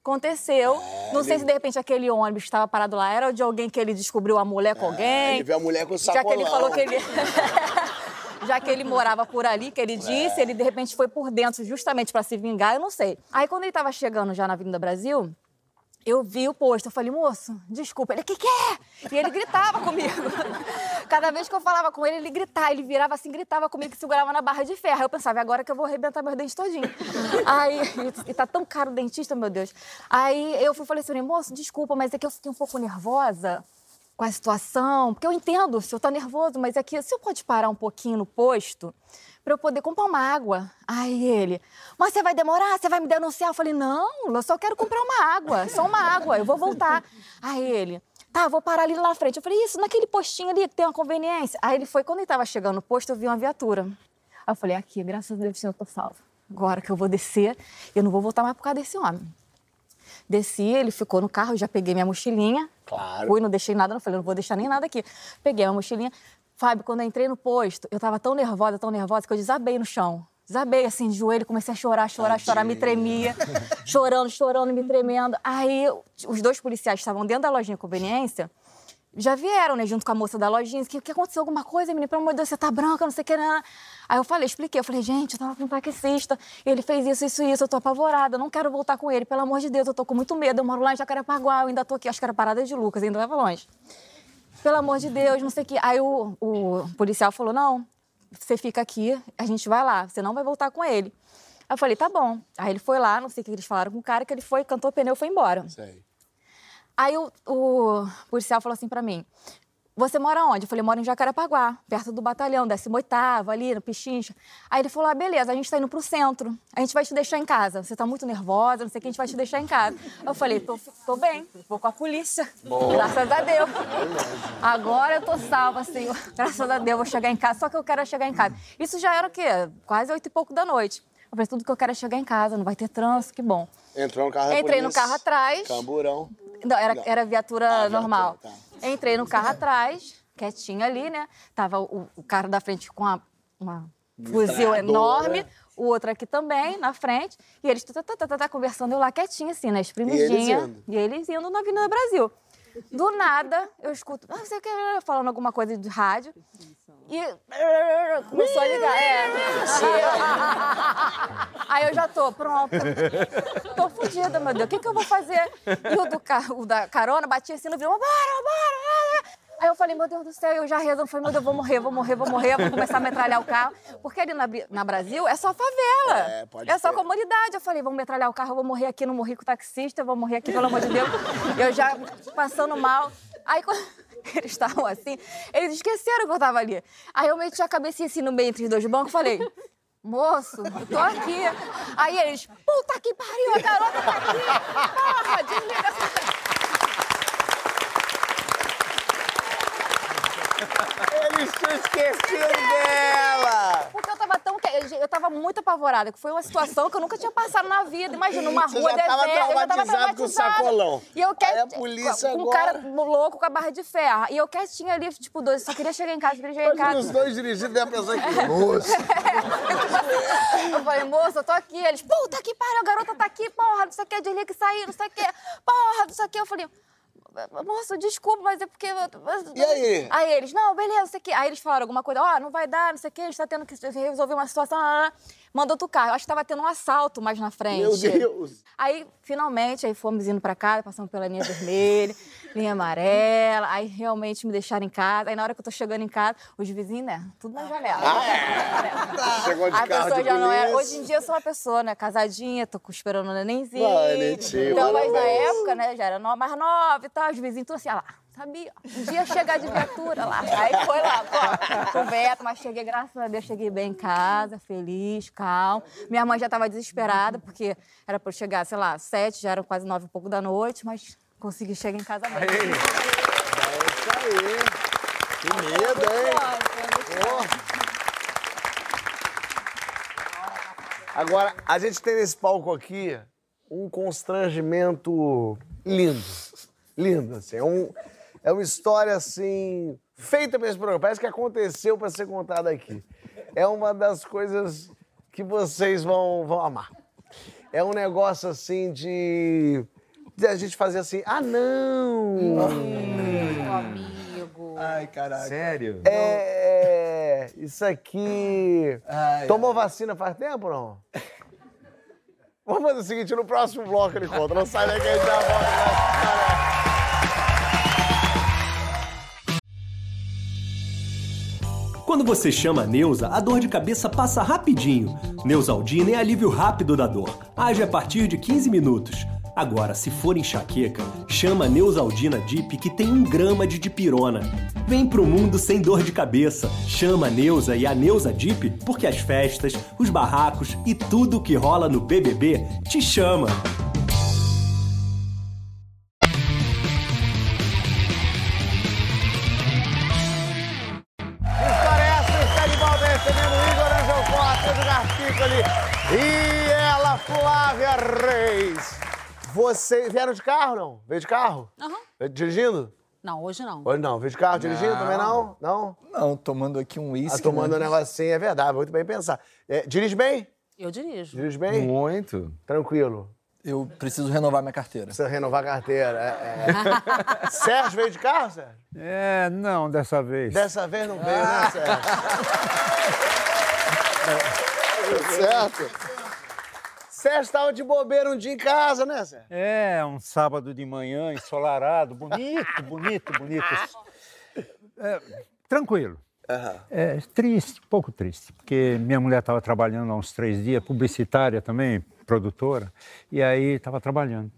aconteceu. não sei se de repente aquele ônibus que estava parado lá era de alguém que ele descobriu a mulher com alguém. Ele viu a mulher com Já que ele sacolão. falou que ele. Já que ele morava por ali, que ele disse, ele de repente foi por dentro justamente para se vingar, eu não sei. Aí quando ele estava chegando já na Avenida Brasil, eu vi o posto, eu falei, moço, desculpa. Ele, o que que é? E ele gritava comigo. Cada vez que eu falava com ele, ele gritava, ele virava assim, gritava comigo, que segurava na barra de ferro. Aí eu pensava, "É agora que eu vou arrebentar meus dentes todinho. Aí, e tá tão caro o dentista, meu Deus. Aí eu fui falei assim, moço, desculpa, mas é que eu fiquei um pouco nervosa com a situação, porque eu entendo, o senhor tá nervoso, mas é que o senhor pode parar um pouquinho no posto para eu poder comprar uma água. Aí ele, mas você vai demorar? Você vai me denunciar? Eu falei, não, eu só quero comprar uma água, só uma água, eu vou voltar. Aí ele, Tá, vou parar ali na frente. Eu falei, isso, naquele postinho ali que tem uma conveniência. Aí ele foi, quando ele tava chegando no posto, eu vi uma viatura. Aí eu falei, aqui, graças a Deus, eu tô salvo. Agora que eu vou descer, eu não vou voltar mais por causa desse homem. Desci, ele ficou no carro, já peguei minha mochilinha. Claro. Fui, não deixei nada, não falei, não vou deixar nem nada aqui. Peguei a mochilinha. Fábio, quando eu entrei no posto, eu tava tão nervosa, tão nervosa, que eu desabei no chão. Desabei assim, de joelho, comecei a chorar, chorar, chorar, me tremia. chorando, chorando, me tremendo. Aí os dois policiais que estavam dentro da lojinha de conveniência já vieram, né, junto com a moça da lojinha. O que, que aconteceu? Alguma coisa, menina? Pelo amor de Deus, você tá branca, não sei o que. Né? Aí eu falei, expliquei. Eu falei, gente, eu tava com um taxista. Ele fez isso, isso, isso. Eu tô apavorada, eu não quero voltar com ele. Pelo amor de Deus, eu tô com muito medo. Eu moro lá em Jacarepaguá, eu ainda tô aqui. Acho que era parada de Lucas, ainda leva longe. Pelo amor de Deus, não sei o que. Aí o, o policial falou, não, você fica aqui, a gente vai lá, você não vai voltar com ele. Aí eu falei, tá bom. Aí ele foi lá, não sei o que eles falaram com o cara, que ele foi, cantou o pneu e foi embora. Sei. Aí o, o policial falou assim pra mim: Você mora onde? Eu falei: Moro em Jacarepaguá, perto do batalhão, 18, ali no Pichincha. Aí ele falou: Ah, beleza, a gente tá indo pro centro. A gente vai te deixar em casa. Você tá muito nervosa, não sei o que, a gente vai te deixar em casa. Eu falei: Tô, tô bem, vou com a polícia. Graças a Deus. Agora eu tô salva, Senhor. Graças a Deus, vou chegar em casa. Só que eu quero chegar em casa. Isso já era o quê? Quase oito e pouco da noite. Eu falei: Tudo que eu quero é chegar em casa, não vai ter trânsito, que bom. Entrou no carro Entrei no polícia, carro atrás. Camburão. Não, era, era viatura Ah, viatura, normal. tá. Entrei no carro atrás, quietinho ali, né? Tava o, o cara da frente com a- uma fuzil enorme, o outro aqui também, na frente. E eles tá, tá, tá, tá, tá, conversando, eu lá quietinha, assim, na espremidinha. indo? E eles indo na Avenida Brasil. Do nada, eu escuto, ah, você quer falando alguma coisa de rádio. E começou a ligar. É. Aí eu já tô pronta. Tô fodida, meu Deus. O que, que eu vou fazer? E o, do o da carona batia assim no vidro. Bora, bora, bora. Aí eu falei, meu Deus do céu, eu já. Eu falei, meu Deus, vou morrer, vou morrer, vou morrer. Vou começar a metralhar o carro. Porque ali na, na Brasil é só favela. É, pode É só ser. comunidade. Eu falei, vamos metralhar o carro, eu vou morrer aqui, não morri com o taxista, eu vou morrer aqui, pelo amor de Deus. Eu já passando mal. Aí quando eles estavam assim, eles esqueceram que eu tava ali. Aí eu meti a cabecinha assim no meio entre os dois bancos e falei. Moço, tô aqui. Aí eles, puta que pariu, a garota tá aqui. Porra, desliga essa... Eles tinham esquecido dela! Porque eu tava tão. Eu tava muito apavorada, que foi uma situação que eu nunca tinha passado na vida. Imagina, uma Você rua deserta. eu já tava traumatizado com o sacolão. E eu quero. a polícia com um agora- cara louco com a barra de ferro. E eu quietinha ali, tipo, dois, só queria chegar em casa, queria chegar em Imagina os casa. dois dirigindo e a pessoa aqui. Moça! Eu falei, moça, eu tô aqui. Eles, puta que pariu, a garota tá aqui, porra, não sei o que, desliga que sair, não sei o que, porra, não sei o que. Eu falei, moça, desculpa, mas é porque. E aí? Aí eles, não, beleza, não sei o que. Aí eles falaram alguma coisa, ó, não vai dar, não sei o que, a gente tá tendo que resolver uma situação. lá. Mandou outro carro. Eu acho que tava tendo um assalto mais na frente. Meu Deus! Aí, finalmente, aí fomos indo pra casa, passamos pela linha vermelha, linha amarela, aí realmente me deixaram em casa. Aí na hora que eu tô chegando em casa, os vizinhos, né, tudo na janela. Chegou de A carro pessoa de já não é. polícia. Hoje em dia eu sou uma pessoa, né, casadinha, tô esperando o nenenzinho. Bonitinho, Então, mas na época, né, já era mais nova e tal, os vizinhos tudo assim, ah lá, sabia? Um dia chegar de viatura lá. Aí foi lá, pô, com o Beto, mas cheguei, graças a Deus, cheguei bem em casa, feliz, calmo. Minha mãe já tava desesperada, porque era eu chegar, sei lá, sete, já eram quase nove e pouco da noite, mas consegui chegar em casa bem. É isso aí. Que medo, hein? Agora, a gente tem nesse palco aqui um constrangimento lindo. Lindo, assim. É, um, é uma história, assim, feita para esse programa. Parece que aconteceu para ser contada aqui. É uma das coisas que vocês vão, vão amar. É um negócio, assim, de... de a gente fazer assim, ah, não! amigo. Ai, caralho. Sério? É, isso aqui. Ai, Tomou vacina faz tempo ou não? Vamos fazer o seguinte, no próximo bloco ele conta. Não sai daqui, a gente já volta. Quando você chama a Neuza, a dor de cabeça passa rapidinho. Neusaldina é alívio rápido da dor. Age a partir de 15 minutos. Agora, se for enxaqueca, chama a Neusaldina Dip que tem um grama de dipirona. Vem pro mundo sem dor de cabeça. Chama a Neuza e a Neuza Dip porque as festas, os barracos e tudo que rola no BBB te chama. Você vieram de carro, não? Veio de carro? Aham. Veio Dirigindo? Não, hoje não. Hoje não. Veio de carro dirigindo também não? Não? Não, tomando aqui um uísque. Tá tomando um né? negocinho, é verdade. Muito bem pensar. É, dirige bem? Eu dirijo. Dirige bem? Muito. Tranquilo. Eu preciso renovar minha carteira. Precisa renovar a carteira. é, é. Sérgio veio de carro, Sérgio? É, não, dessa vez. Dessa vez não veio, né, Sérgio? certo? Sérgio estava de bobeira um dia em casa, né, Sérgio? É, um sábado de manhã, ensolarado, bonito, bonito, bonito. É, tranquilo. É, triste, pouco triste, porque minha mulher estava trabalhando há uns três dias, publicitária também, produtora, e aí estava trabalhando.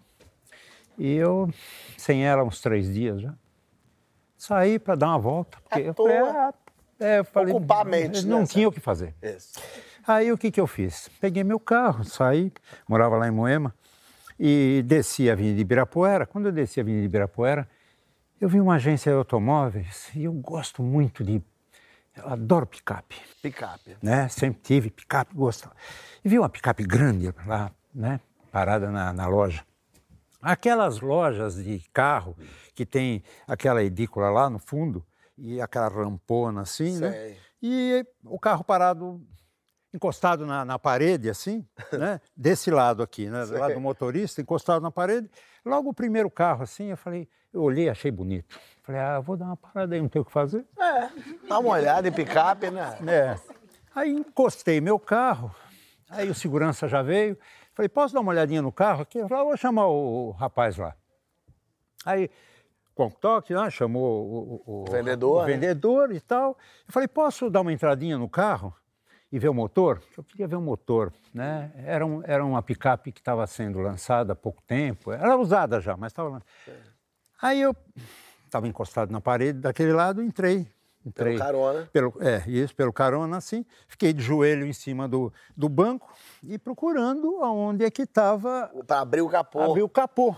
E eu, sem ela, uns três dias já, saí para dar uma volta. Porque À eu falei, ah, é, eu falei, Ocupar a mente, Não né, tinha o que fazer. Isso. Aí o que, que eu fiz? Peguei meu carro, saí, morava lá em Moema, e desci a Avenida Ibirapuera. Quando eu desci a Avenida Ibirapuera, eu vi uma agência de automóveis e eu gosto muito de. Eu adoro picape, Picape. né? Sempre tive picape, gostava. E vi uma picape grande lá, né? Parada na, na loja. Aquelas lojas de carro que tem aquela edícula lá no fundo e aquela rampona assim, né? Sei. E o carro parado, encostado na, na parede, assim, né? Desse lado aqui, né? Do lado do motorista, encostado na parede. Logo o primeiro carro, assim, eu falei, eu olhei, achei bonito. Falei, ah, vou dar uma parada aí, não tem o que fazer. Dá uma olhada em picape, né? É. Aí encostei meu carro, aí o segurança já veio. Falei, posso dar uma olhadinha no carro aqui? Eu falei, ah, vou chamar o, rapaz lá. Aí, com o toque, né, chamou o, o- o- Vendedor, o né? vendedor e tal. Eu falei, posso dar uma entradinha no carro e ver o motor? Eu queria ver o motor, né? Era, um, era uma picape que estava sendo lançada há pouco tempo. Era usada já, mas estava. Aí eu estava encostado na parede daquele lado, entrei. entrei carona. Pelo, é, isso, pelo carona, assim. Fiquei de joelho em cima do, do banco e procurando aonde é que estava Pra abrir o capô. abrir o capô.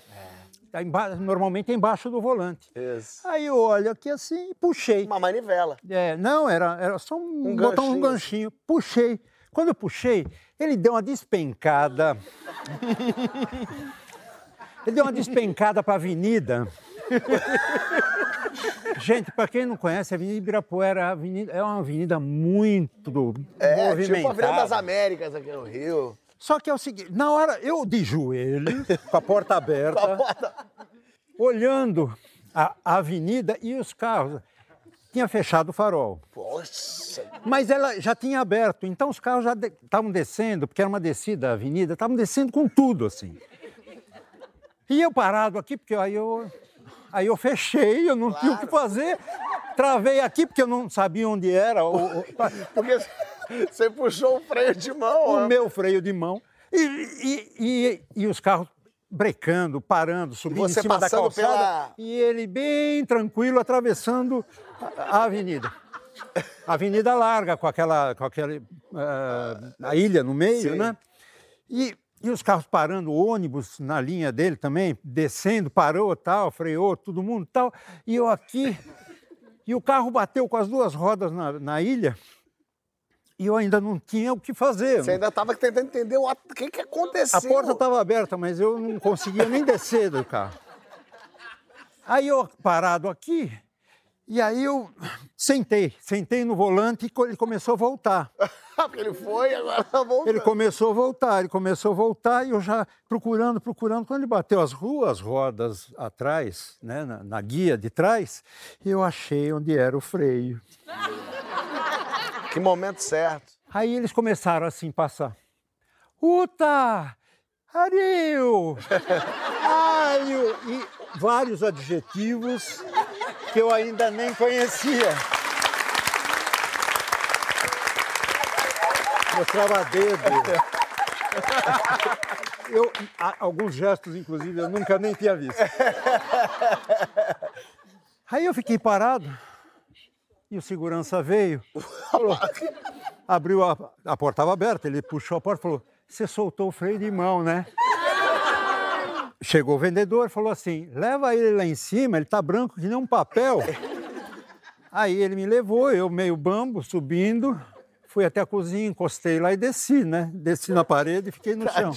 Tá emba- normalmente é embaixo do volante. Isso. Aí eu olho aqui assim e puxei. Uma manivela. É, não, era, era só um, Um botar um ganchinho. ganchinho. Puxei. Quando eu puxei, ele deu uma despencada. ele deu uma despencada para a avenida. Gente, para quem não conhece, a Avenida Ibirapuera é uma avenida- é uma avenida muito É, movimentada. tipo a Avenida das Américas aqui no Rio. Só que é o seguinte, na hora, eu de joelho, com a porta aberta, A porta- olhando a, a avenida e os carros. Tinha fechado o farol. Poxa. Mas ela já tinha aberto, então os carros já estavam descendo, porque era uma descida da avenida, estavam descendo com tudo, assim. E eu parado aqui, porque aí eu, aí eu fechei, eu não tinha o que fazer. Travei aqui, porque eu não sabia onde era o, o- Porque você puxou o freio de mão. o né? meu freio de mão. E, e, e, e os carros brecando, parando, subindo em cima da calçada. pela- E ele bem tranquilo, atravessando a, avenida. A avenida larga, com aquela, com aquela ah, a ilha no meio, Sim. né? E, e os carros parando, o ônibus na linha dele também, descendo, parou, tal, freou, todo mundo tal. E eu aqui, e o carro bateu com as duas rodas na, na ilha, e eu ainda não tinha o que fazer. Você ainda estava tentando entender o que, que aconteceu. A porta estava aberta, mas eu não conseguia nem descer do carro. Aí eu parado aqui, e aí eu sentei, sentei no volante e ele começou a voltar. Porque ele foi agora tá voltando. Ele começou a voltar, ele começou a voltar e eu já procurando, procurando. Quando ele bateu as ruas, rodas atrás, né, na, na guia de trás, eu achei onde era o freio. Que momento certo. Aí eles começaram assim passar. Uta! Ariu! Aio! E vários adjetivos que eu ainda nem conhecia. Mostrava dedo. Eu, alguns gestos, inclusive, eu nunca nem tinha visto. Aí eu fiquei parado e o segurança veio, falou, abriu a, a porta estava aberta, ele puxou a porta e falou: Você soltou o freio de mão, né? Chegou o vendedor e falou assim: Leva ele lá em cima, ele tá branco que nem um papel. Aí ele me levou, eu meio bambo, subindo. fui até a cozinha, encostei lá e desci, né? Desci na parede e fiquei no chão.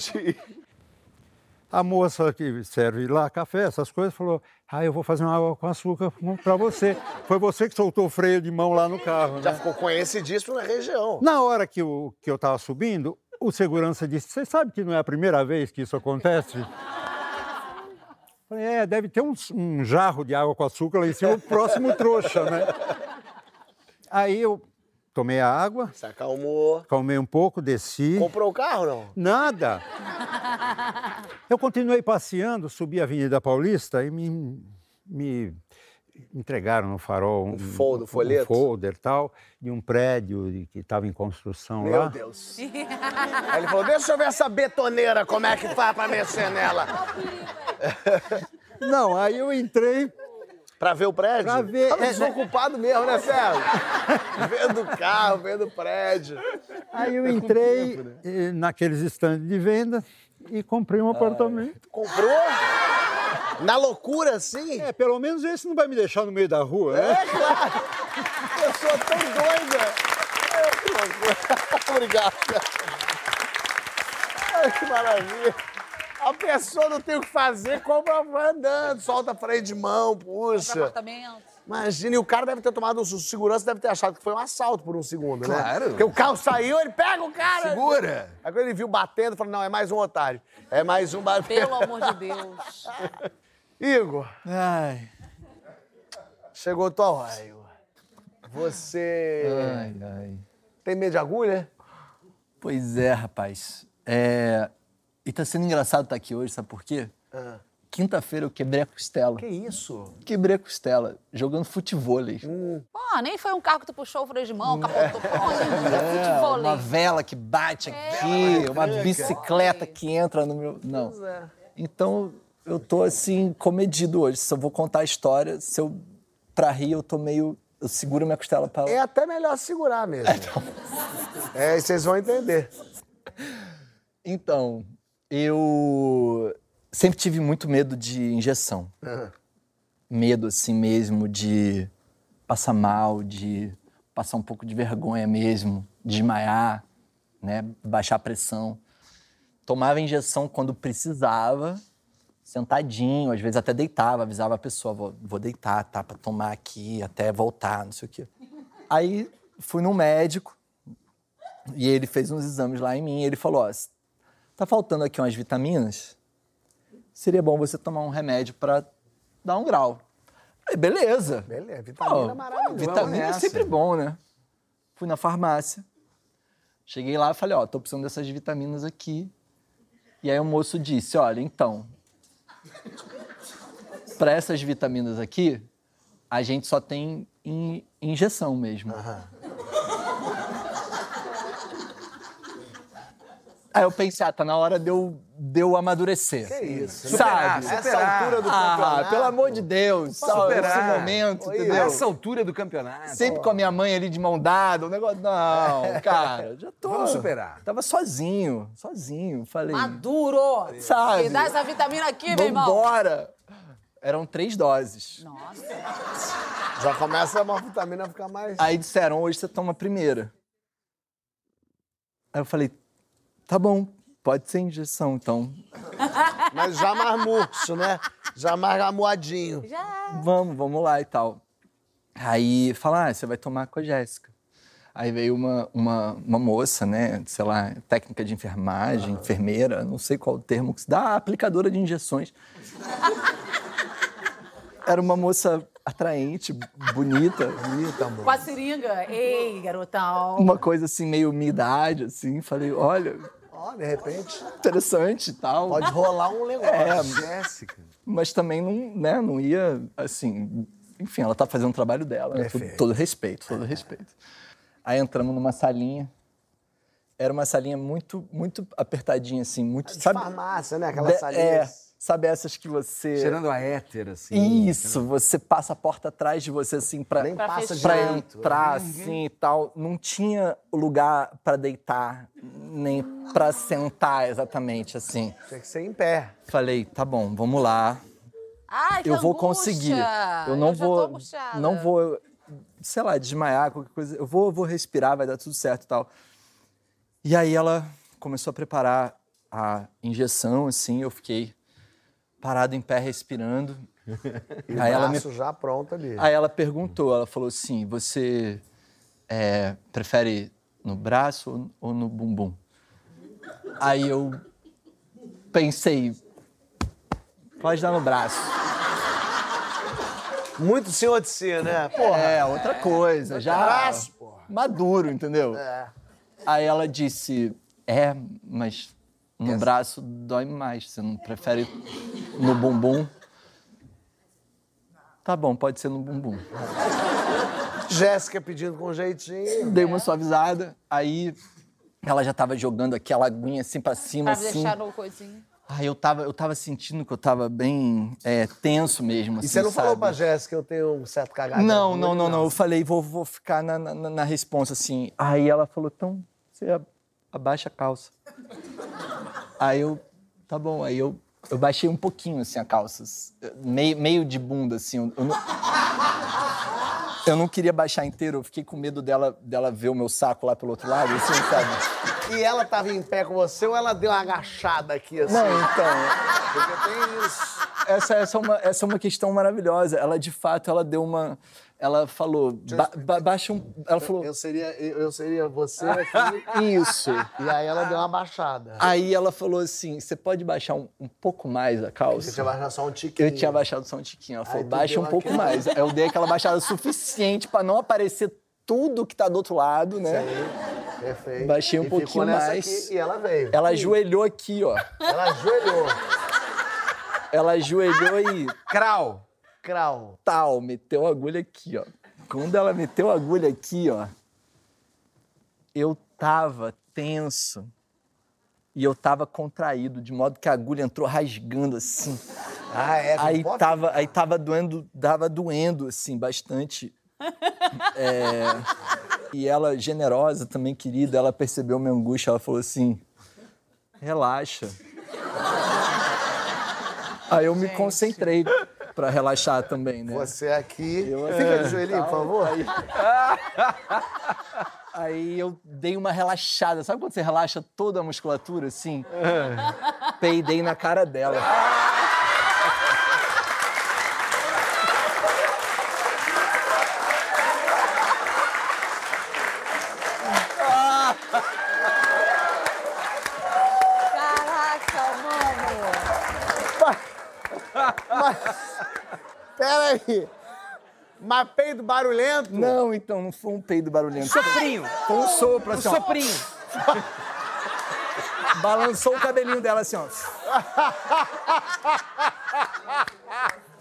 A moça que serve lá café, essas coisas, falou: Ah, eu vou fazer uma água com açúcar para você. Foi você que soltou o freio de mão lá no carro, Já né? ficou conhecidíssimo na região. Na hora que eu, que eu tava subindo, o segurança disse: Você sabe que não é a primeira vez que isso acontece? Falei, é, deve ter um, um jarro de água com açúcar lá em cima, o próximo trouxa, né? Aí eu tomei a água, Se acalmou. calmei um pouco, desci. Comprou o carro, não? Nada. Eu continuei passeando, subi a Avenida Paulista e me, me entregaram no farol um, folder, um folheto? um folder e tal, de um prédio que estava em construção Meu lá. Deus. Aí ele falou, deixa eu ver essa betoneira, como é que faz pra mexer nela. Não, aí eu entrei, Pra ver o prédio? Pra ver, Tava é, desocupado mesmo, né, Sérgio? vendo o carro, vendo o prédio. aí eu entrei eh, naqueles estandes de venda e comprei um apartamento. Comprou? Na loucura, assim? É, pelo menos esse não vai me deixar no meio da rua, né? É claro. Pessoa tão doida. É, que loucura. Obrigado. Ai, que maravilha. A pessoa não tem o que fazer, compra vai andando, solta freio de mão, puxa. Imagina, e o cara deve ter tomado. O segurança deve ter achado que foi um assalto por um segundo, né? Claro. Porque o carro saiu, ele pega o cara. Segura. Aí quando ele viu batendo, falou, não, é mais um otário. É mais um batendo. Pelo amor de Deus. Igor, Ai, chegou tua hora, Igor. Você ai, ai. tem medo de agulha? Pois é, rapaz. É... E tá sendo engraçado estar aqui hoje, sabe por quê? Ah. Quinta-feira eu quebrei a costela. Que isso? Quebrei a costela jogando futevôlei. Pô, nem foi um carro que tu puxou o freio de mão, capotou. Pô, É, futebol. uma vela que bate aqui, uma bicicleta que entra no meu. Não. Então eu tô assim, comedido hoje. Se eu vou contar a história, se eu. Pra rir, eu tô meio. Eu seguro minha costela pra. É até melhor segurar mesmo. É, e vocês vão entender. Então, eu sempre tive muito medo de injeção. Medo, assim mesmo, de passar mal, de passar um pouco de vergonha mesmo, desmaiar, né? Baixar a pressão. Tomava injeção quando precisava, sentadinho, às vezes até deitava, avisava a pessoa, vou, vou deitar, tá, pra tomar aqui, até voltar, não sei o quê. Aí fui no médico, e ele fez uns exames lá em mim, e ele falou, ó, tá faltando aqui umas vitaminas, seria bom você tomar um remédio pra dar um grau. Falei, beleza. Beleza, vitamina maravilhosa. vitamina é sempre bom, né? Fui na farmácia, cheguei lá e falei, ó, tô precisando dessas vitaminas aqui. E aí o moço disse, olha, então, para essas vitaminas aqui, a gente só tem em injeção mesmo. Aí eu pensei, ah, tá na hora de eu, de eu amadurecer. Que isso? Sabe? Essa Superar. altura do Ah, campeonato. pelo amor de Deus, sabe? Superar. Esse momento, Oi, entendeu? Nessa altura do campeonato. Sempre com a minha mãe ali de mão dada, o negócio. Não, cara, já tô. Vamos superar. Tava sozinho, sozinho. Falei. Maduro. Sabe? Me dá essa vitamina aqui, meu irmão. Vambora! Eram três doses. Nossa. Já começa uma vitamina a ficar mais... Aí disseram, hoje você toma a primeira. Aí eu falei, tá bom, pode ser injeção, então. Mas já mais murcho, né? Já mais amuadinho. Já. Vamos, vamos lá e tal. Aí falaram, ah, você vai tomar com a Jéssica. Aí veio uma, uma, uma moça, né, sei lá, técnica de enfermagem, enfermeira, não sei qual o termo que se dá, aplicadora de injeções. Era uma moça atraente, bonita, bonita, amor. Com a seringa. Ei, garotão. Uma coisa assim, meio minha idade, assim. Falei, olha, Ó, de repente, interessante e tal. pode rolar um negócio. É, Jéssica. mas também não, né, não ia, assim... Enfim, ela tá fazendo o trabalho dela, né? Todo, Perfeito. todo respeito, todo respeito. Aí entramos numa salinha. Era uma salinha muito, muito apertadinha, assim, muito... De sabe, farmácia, né? Aquelas de- salinhas. É, sabe essas que você... Cheirando a éter, assim. Isso, você passa a porta atrás de você, assim, pra, Nem Pra passa pra entrar, assim, e tal. Não tinha lugar pra deitar, nem pra sentar exatamente, assim. Tem que ser em pé. Falei, tá bom, vamos lá. Ai, que eu vou angústia. conseguir. Eu não já tô vou, não vou sei lá, desmaiar, qualquer coisa. Eu vou, eu vou respirar, vai dar tudo certo e tal. E aí ela começou a preparar a injeção, assim, eu fiquei parado em pé respirando. E o Aí ela braço já pronto ali. Aí ela perguntou, ela falou assim, você é, prefere no braço ou- no bumbum? Aí eu pensei, pode dar no braço. Muito senhor de si, né? Porra. É, outra coisa, já Braço, porra. maduro, entendeu? É. Aí ela disse, é, mas no braço dói mais, você não prefere no bumbum? Tá bom, pode ser no bumbum. Jéssica pedindo com jeitinho. Dei uma suavizada, aí ela já tava jogando aquela aguinha assim pra cima, Pra assim. deixar no coisinho. Aí eu tava, eu tava sentindo que eu tava bem é, tenso mesmo, assim, E você não falou sabe? pra Jéssica que eu tenho um certo cagado? Não, não, não, não. Eu falei, vou, vou ficar na, na, na responsa, assim. Aí ela falou, então, você a- abaixa a calça. Aí eu, tá bom. Aí eu, eu baixei um pouquinho, assim, a calça. Meio, meio de bunda, assim. Eu, eu não, eu não queria baixar inteiro. Eu fiquei com medo dela, dela ver o meu saco lá pelo outro lado, assim, sabe? E ela tava em pé com você ou ela deu uma agachada aqui assim? Não, então... Porque tem isso. essa, essa, é uma, essa é uma questão maravilhosa. Ela, de fato, ela deu uma... Ela falou, ba, ba- baixa um... Ela falou, Eu seria, eu, seria você aqui. isso. e aí ela deu uma baixada. Aí ela falou assim, você pode baixar um, um pouco mais a calça? Você tinha baixado só um tiquinho. Eu tinha baixado só um tiquinho. Ela falou, baixa um pouco aquele- mais. Eu dei aquela baixada suficiente pra não aparecer tudo que tá do outro lado, né? Perfeito. Baixei um E pouquinho mais. Aqui, e ela veio. Ela ajoelhou aqui, ó. Ela ajoelhou. Ela ajoelhou e Crau. Crau. tal, meteu a agulha aqui, ó. Quando ela meteu a agulha aqui, ó, eu tava tenso e eu tava contraído, de modo que a agulha entrou rasgando assim. Ah, é? Aí Pode- tava, aí tava doendo, dava doendo assim bastante. É, e ela generosa também, querida, ela percebeu minha angústia, ela falou assim: "Relaxa". Aí eu me concentrei pra relaxar também, né? Você aqui. Eu- Fica de joelhinho, por favor. Aí, aí eu dei uma relaxada. Sabe quando você relaxa toda a musculatura assim? Peidei na cara dela. aí. Mas peido barulhento? Não, então, não foi um peido barulhento. Soprinho. Foi um sopro assim, ó. Soprinho. Balançou o cabelinho dela assim, ó.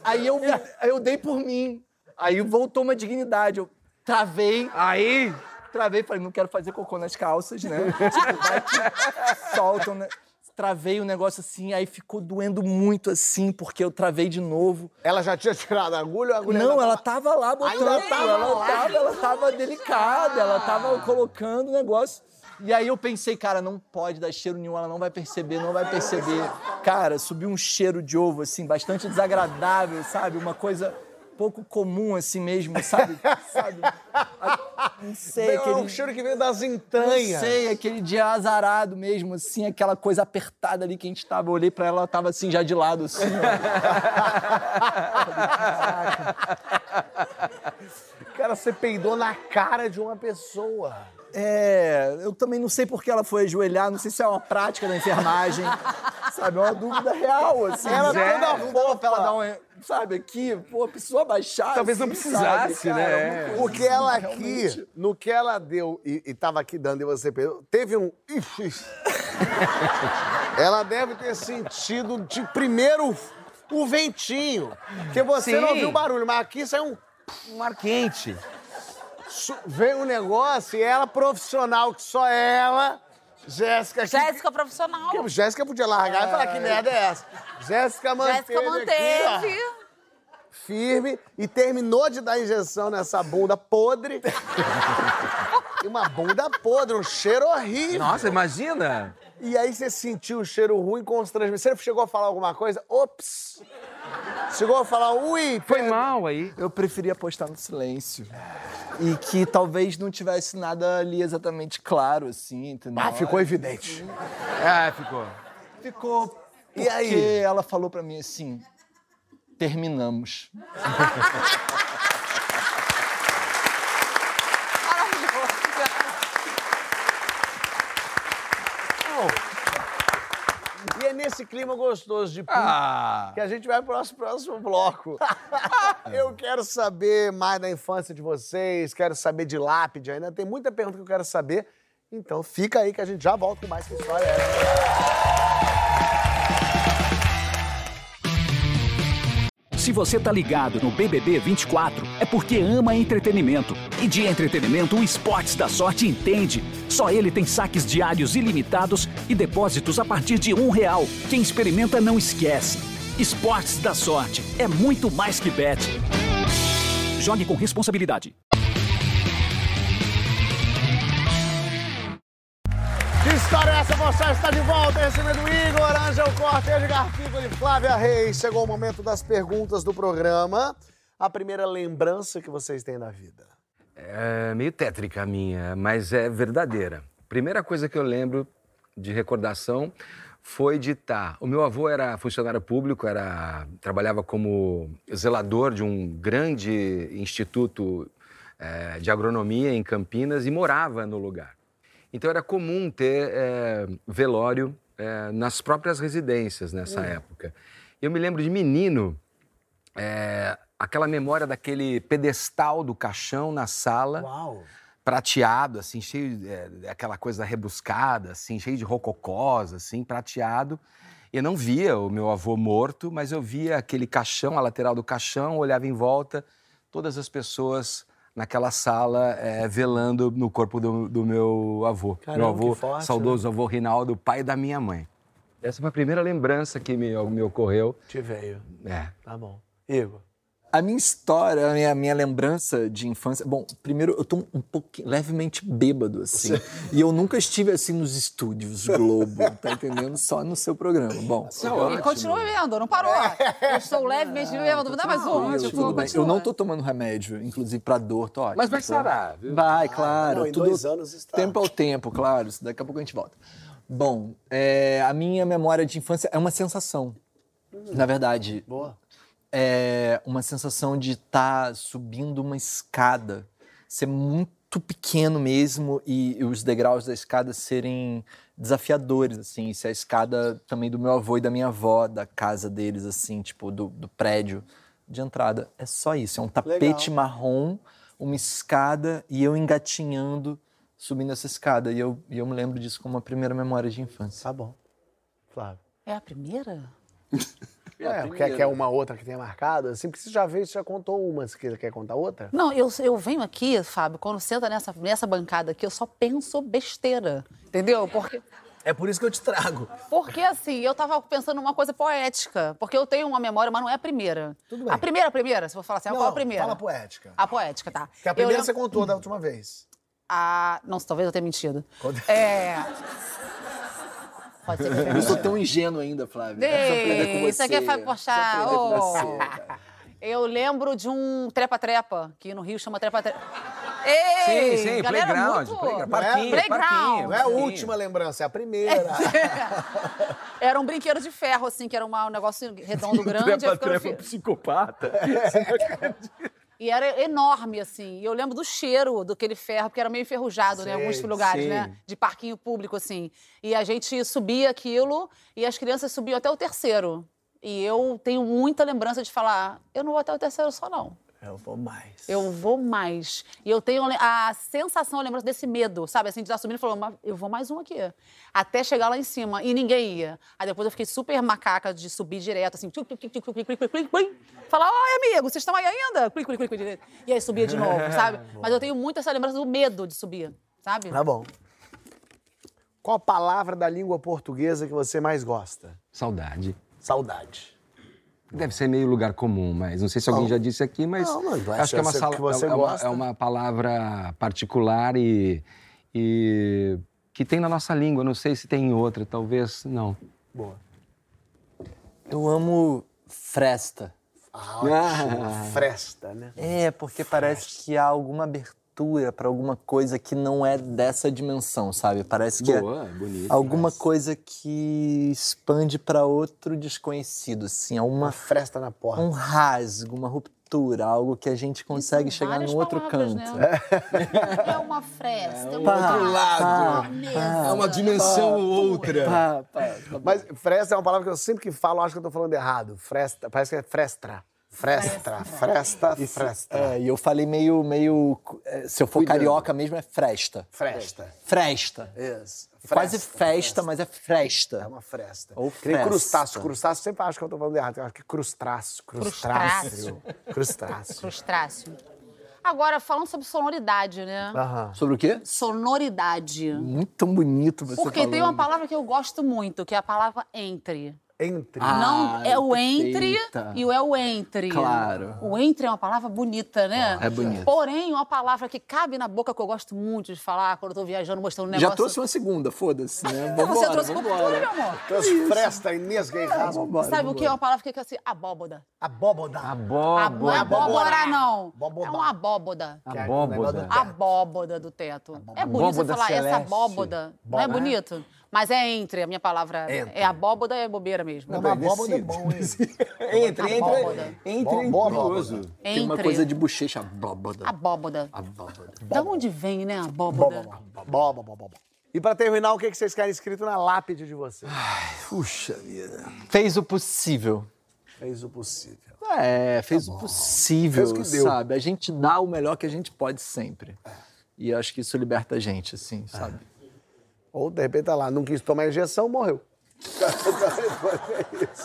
Aí eu, eu dei por mim. Aí voltou uma dignidade. Eu travei, Aí. travei, falei, não quero fazer cocô nas calças, né? Tipo, vai que soltam, né? Travei o negócio assim, aí ficou doendo muito assim, porque eu travei de novo. Ela já tinha tirado a agulha ou a agulha Não, ela tava- tava lá botando, Ainda tava ela, lá. tava, ela tava delicada, ela tava colocando o negócio. E aí eu pensei, cara, não pode dar cheiro nenhum, ela não vai perceber, não vai perceber. Cara, subiu um cheiro de ovo, assim, bastante desagradável, sabe? Uma coisa pouco comum, assim mesmo, sabe? sabe? A- Não sei, Não, aquele... É um cheiro que veio das Não entranhas. sei, aquele dia azarado mesmo, assim, aquela coisa apertada ali que a gente tava. Eu olhei pra ela, ela tava assim, já de lado, assim. Cara, você peidou na cara de uma pessoa. É, eu também não sei por que ela foi ajoelhar, não sei se é uma prática da enfermagem, sabe? É uma dúvida real, assim. Ela Zé, toda não pra ela dar uma, sabe, aqui, pô, a pessoa baixar. Talvez não precisasse, sabe, cara, né? uma coisa Porque ela assim, aqui, realmente. no que ela deu e, e tava aqui dando e você peidou, teve um. Ela deve ter sentido de primeiro o ventinho. Porque você Sim. não ouviu o barulho, mas aqui saiu um. Um ar quente. Veio um negócio e ela, profissional, que só ela. Jéssica aqui. Jéssica profissional. que- Jéssica podia largar e falar que merda é essa. Jéssica manteve. Jéssica aqui, manteve. firme e terminou de dar injeção nessa bunda podre. e uma bunda podre, um cheiro horrível. Nossa, imagina. E aí você sentiu o cheiro ruim, constrangimento. Você chegou a falar alguma coisa? Ops! Chegou a falar, ui, Foi mal aí. Eu preferia apostar no silêncio. E que talvez não tivesse nada ali exatamente claro, assim, entendeu? Ah, ficou evidente. É, ficou. Ficou. E aí? Porque ela falou pra mim assim: terminamos. E é nesse clima gostoso de pum Ah, que a gente vai pro nosso próximo bloco. eu quero saber mais da infância de vocês, quero saber de lápide, ainda tem muita pergunta que eu quero saber. Então fica aí que a gente já volta com mais que história é Se você tá ligado no BBB 24, é porque ama entretenimento. E de entretenimento, o Esportes da Sorte entende. Só ele tem saques diários ilimitados e depósitos a partir de um real. Quem experimenta não esquece. Esportes da Sorte é muito mais que bet. Jogue com responsabilidade. Que história é essa? Você está de volta recebendo Igor, Ângel Corte, Edgar Fico e Flávia Reis. Chegou o momento das perguntas do programa. A primeira lembrança que vocês têm da vida. é meio tétrica a minha, mas é verdadeira. Primeira coisa que eu lembro de recordação foi de estar. O meu avô era funcionário público, era trabalhava como zelador de um grande instituto eh, de agronomia em Campinas e morava no lugar. Então era comum ter eh, velório eh, nas próprias residências nessa época. Eu me lembro de menino, eh, aquela memória daquele pedestal do caixão na sala Uau! prateado, assim, cheio é, aquela coisa rebuscada, assim, cheio de rococós, assim, prateado. Eu não via o meu avô morto, mas eu via aquele caixão, a lateral do caixão, olhava em volta, todas as pessoas naquela sala é, velando no corpo do, do meu avô. Caramba, meu avô, forte, saudoso avô Rinaldo, pai da minha mãe. Essa foi a primeira lembrança que me, me ocorreu. Te veio. É. Tá bom. Igor. A minha história, a minha, minha lembrança de infância. Bom, primeiro, eu tô um pouquinho, levemente bêbado, assim. E eu nunca estive assim nos estúdios Globo, tá entendendo? Só no seu programa. Bom, E continua bebendo, não parou. Eu estou levemente mais um. eu, Tipo, tudo bem. eu não tô tomando remédio, inclusive pra dor, tô ótimo. Mas vai sarar, viu? Vai, claro. não, em tudo dois anos está. Tempo ao tempo, claro. Daqui a pouco a gente volta. Bom, é, a minha memória de infância é uma sensação. Na verdade, Boa. É uma sensação de estar subindo uma escada, ser muito pequeno mesmo e, e os degraus da escada serem desafiadores, assim. Se a escada também do meu avô e da minha avó, da casa deles, assim, tipo, do, do prédio de entrada. É só isso, é um tapete marrom, uma escada e eu engatinhando, subindo essa escada. E eu, e eu me lembro disso como uma primeira memória de infância. Tá bom. Flávio. É a primeira? É, quer, quer uma outra que tenha marcado? Assim, porque você já veio, você já contou uma, você quer, contar outra? Não, eu, eu venho aqui, Fábio, quando senta nessa, nessa bancada aqui, eu só penso besteira. Entendeu? Porque, É por isso que eu te trago. porque assim, eu tava pensando numa coisa poética. Porque eu tenho uma memória, mas não é a primeira. Tudo bem. A primeira, a primeira, se eu for falar assim, qual a primeira? fala poética. A poética, tá. Que a Eu primeira lembro- você contou da última vez. Ah, não, talvez eu tenha mentido. Conta. É. Pode ser que eu Eu sou tão ingênuo ainda, com Ei, Isso aqui é. Fábio Porchat. Oh. Eu lembro de um trepa-trepa, que no Rio chama trepa-trepa. Ei, Sim, sim, galera, playground, muito- playground, Não é? parquinho, Playground. parquinho, Não é a última lembrança, é a primeira. Era um brinquedo de ferro, assim, que era uma- um negócio redondo grande. Trepa-trepa fi- psicopata. E era enorme, assim. E eu lembro do cheiro daquele ferro, porque era meio enferrujado, né? Em alguns Sei, lugares, sim. né? De parquinho público, assim. E a gente subia aquilo e as crianças subiam até o terceiro. E eu tenho muita lembrança de falar, eu não vou até o terceiro só, não. Eu vou mais. Eu vou mais. E eu tenho a sensação, a lembrança desse medo, sabe? Assim, de estar subindo e falando, "Mas eu vou mais um aqui. Até chegar lá em cima. E ninguém ia. Aí depois eu fiquei super macaca de subir direto, assim. Falar, oi, amigo, vocês estão aí ainda? E aí subia de novo, sabe? Mas eu tenho muito essa lembrança do medo de subir, sabe? Tá bom. Qual a palavra da língua portuguesa que você mais gosta? Saudade. Saudade. Deve ser meio lugar comum, mas não sei se alguém Não. já disse aqui, mas Não, mas acho que é uma, sala- que você é, uma, gosta. é uma palavra particular e, e que tem na nossa língua. Não sei se tem em outra, talvez não. Boa. Eu amo fresta. Ah, ótimo. Fresta, né? É, porque parece que há alguma abertura pra alguma coisa que não é dessa dimensão, sabe? Parece que Boa, é bonito. alguma coisa que expande pra outro desconhecido, assim, é Uma uma, fresta na porta. um rasgo, uma ruptura, algo que a gente consegue chegar no outro palavras, canto. né? É uma fresta. É um Pá, outro lado. mesa. É uma dimensão outra. Pá, pá, tá bom. Mas fresta é uma palavra que eu sempre que falo, acho que eu tô falando errado. Fresta, parece que é frestra. Frestra, fresta, fresta. É, e eu falei meio, meio. é, Se eu for Cuidando. carioca mesmo, é fresta. Fresta. Fresta. Isso. É Quase Fresta, festa, mas é fresta. É uma fresta. Ou Que nem fresta. crustáceo. Crustáceo sempre acho que eu tô falando errado. Eu acho que é crustáceo. Crustáceo. Crustáceo. Crustáceo. Agora, falando sobre sonoridade, né? Aham. Sobre o quê? Sonoridade. Muito bonito você Porque tem uma falando. palavra que eu gosto muito, que é a palavra entre. Entre. Ah, Não é o entre perfeita. e o é o entre. Claro. O entre é uma palavra bonita, né? É bonito. Porém, uma palavra que cabe na boca que eu gosto muito de falar quando eu tô viajando, mostrando um negócio. Já trouxe uma segunda, foda-se, né? Você Vambora, trouxe vambora. cultura, meu amor. Trouxe fresta, Inês Guerraz. Vambora, Sabe o que é uma palavra que fica assim? Abóboda. Abóboda. A- não é abóbora, não. Abóboda. É uma abóboda. Que é negócio do Abóboda. teto. Abóboda do teto. É bonito você Abóboda falar essa celeste. abóboda. Não é Bom, né? Mas é entre, a minha palavra. Entre. É abóboda é bobeira mesmo. Não, mas abóboda é bom, hein? Entre, Abóboda. entre, entre, Bó- bó- curioso. Tem uma Entre. coisa de bochecha. Abóboda. Abóboda. Abóboda. Da onde vem, né, abóboda? Bó, bó, bó, bó, bó. E pra terminar, o que que vocês querem escrito na lápide de vocês? Puxa vida. Fez o possível. Fez o possível. É, fez o possível, Fez o que deu. sabe? A gente dá o melhor que a gente pode sempre. E eu acho que isso liberta a gente, assim, sabe? Ou, de repente, tá lá, não quis tomar injeção, morreu.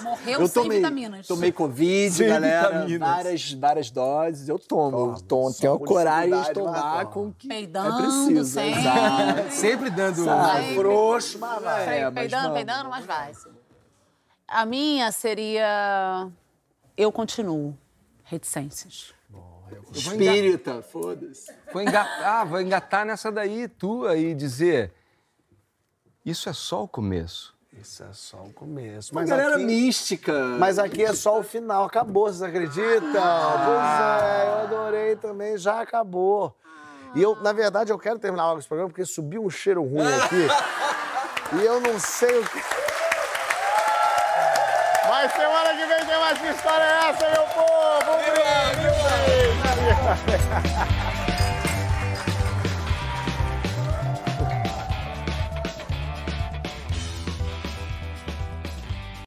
Morreu Eu sem tomei, vitaminas. tomei Covid, Sem galera, vitaminas. várias, várias doses. Eu tomo, eu tomo tenho coragem de tomar toma. com o que Peidando, é preciso. sempre. Exato. Sempre dando. Sabe? Frouxo, mas vai. É, mas peidando, vamos. peidando, mas vai. A minha seria. Eu continuo. Reticências. Espírita, foda-se. Vou engatar, vou engatar nessa daí tua e dizer. Isso é só o começo. Isso é só o começo. Uma Mas galera aqui, mística. mas aqui é só o final. Acabou, vocês acreditam? Pois é, eu adorei também, já acabou. E eu, na verdade, eu quero terminar logo esse programa porque subiu um cheiro ruim aqui. e eu não sei o que. Mas semana que vem tem mais que história é essa, meu povo! Um brinde.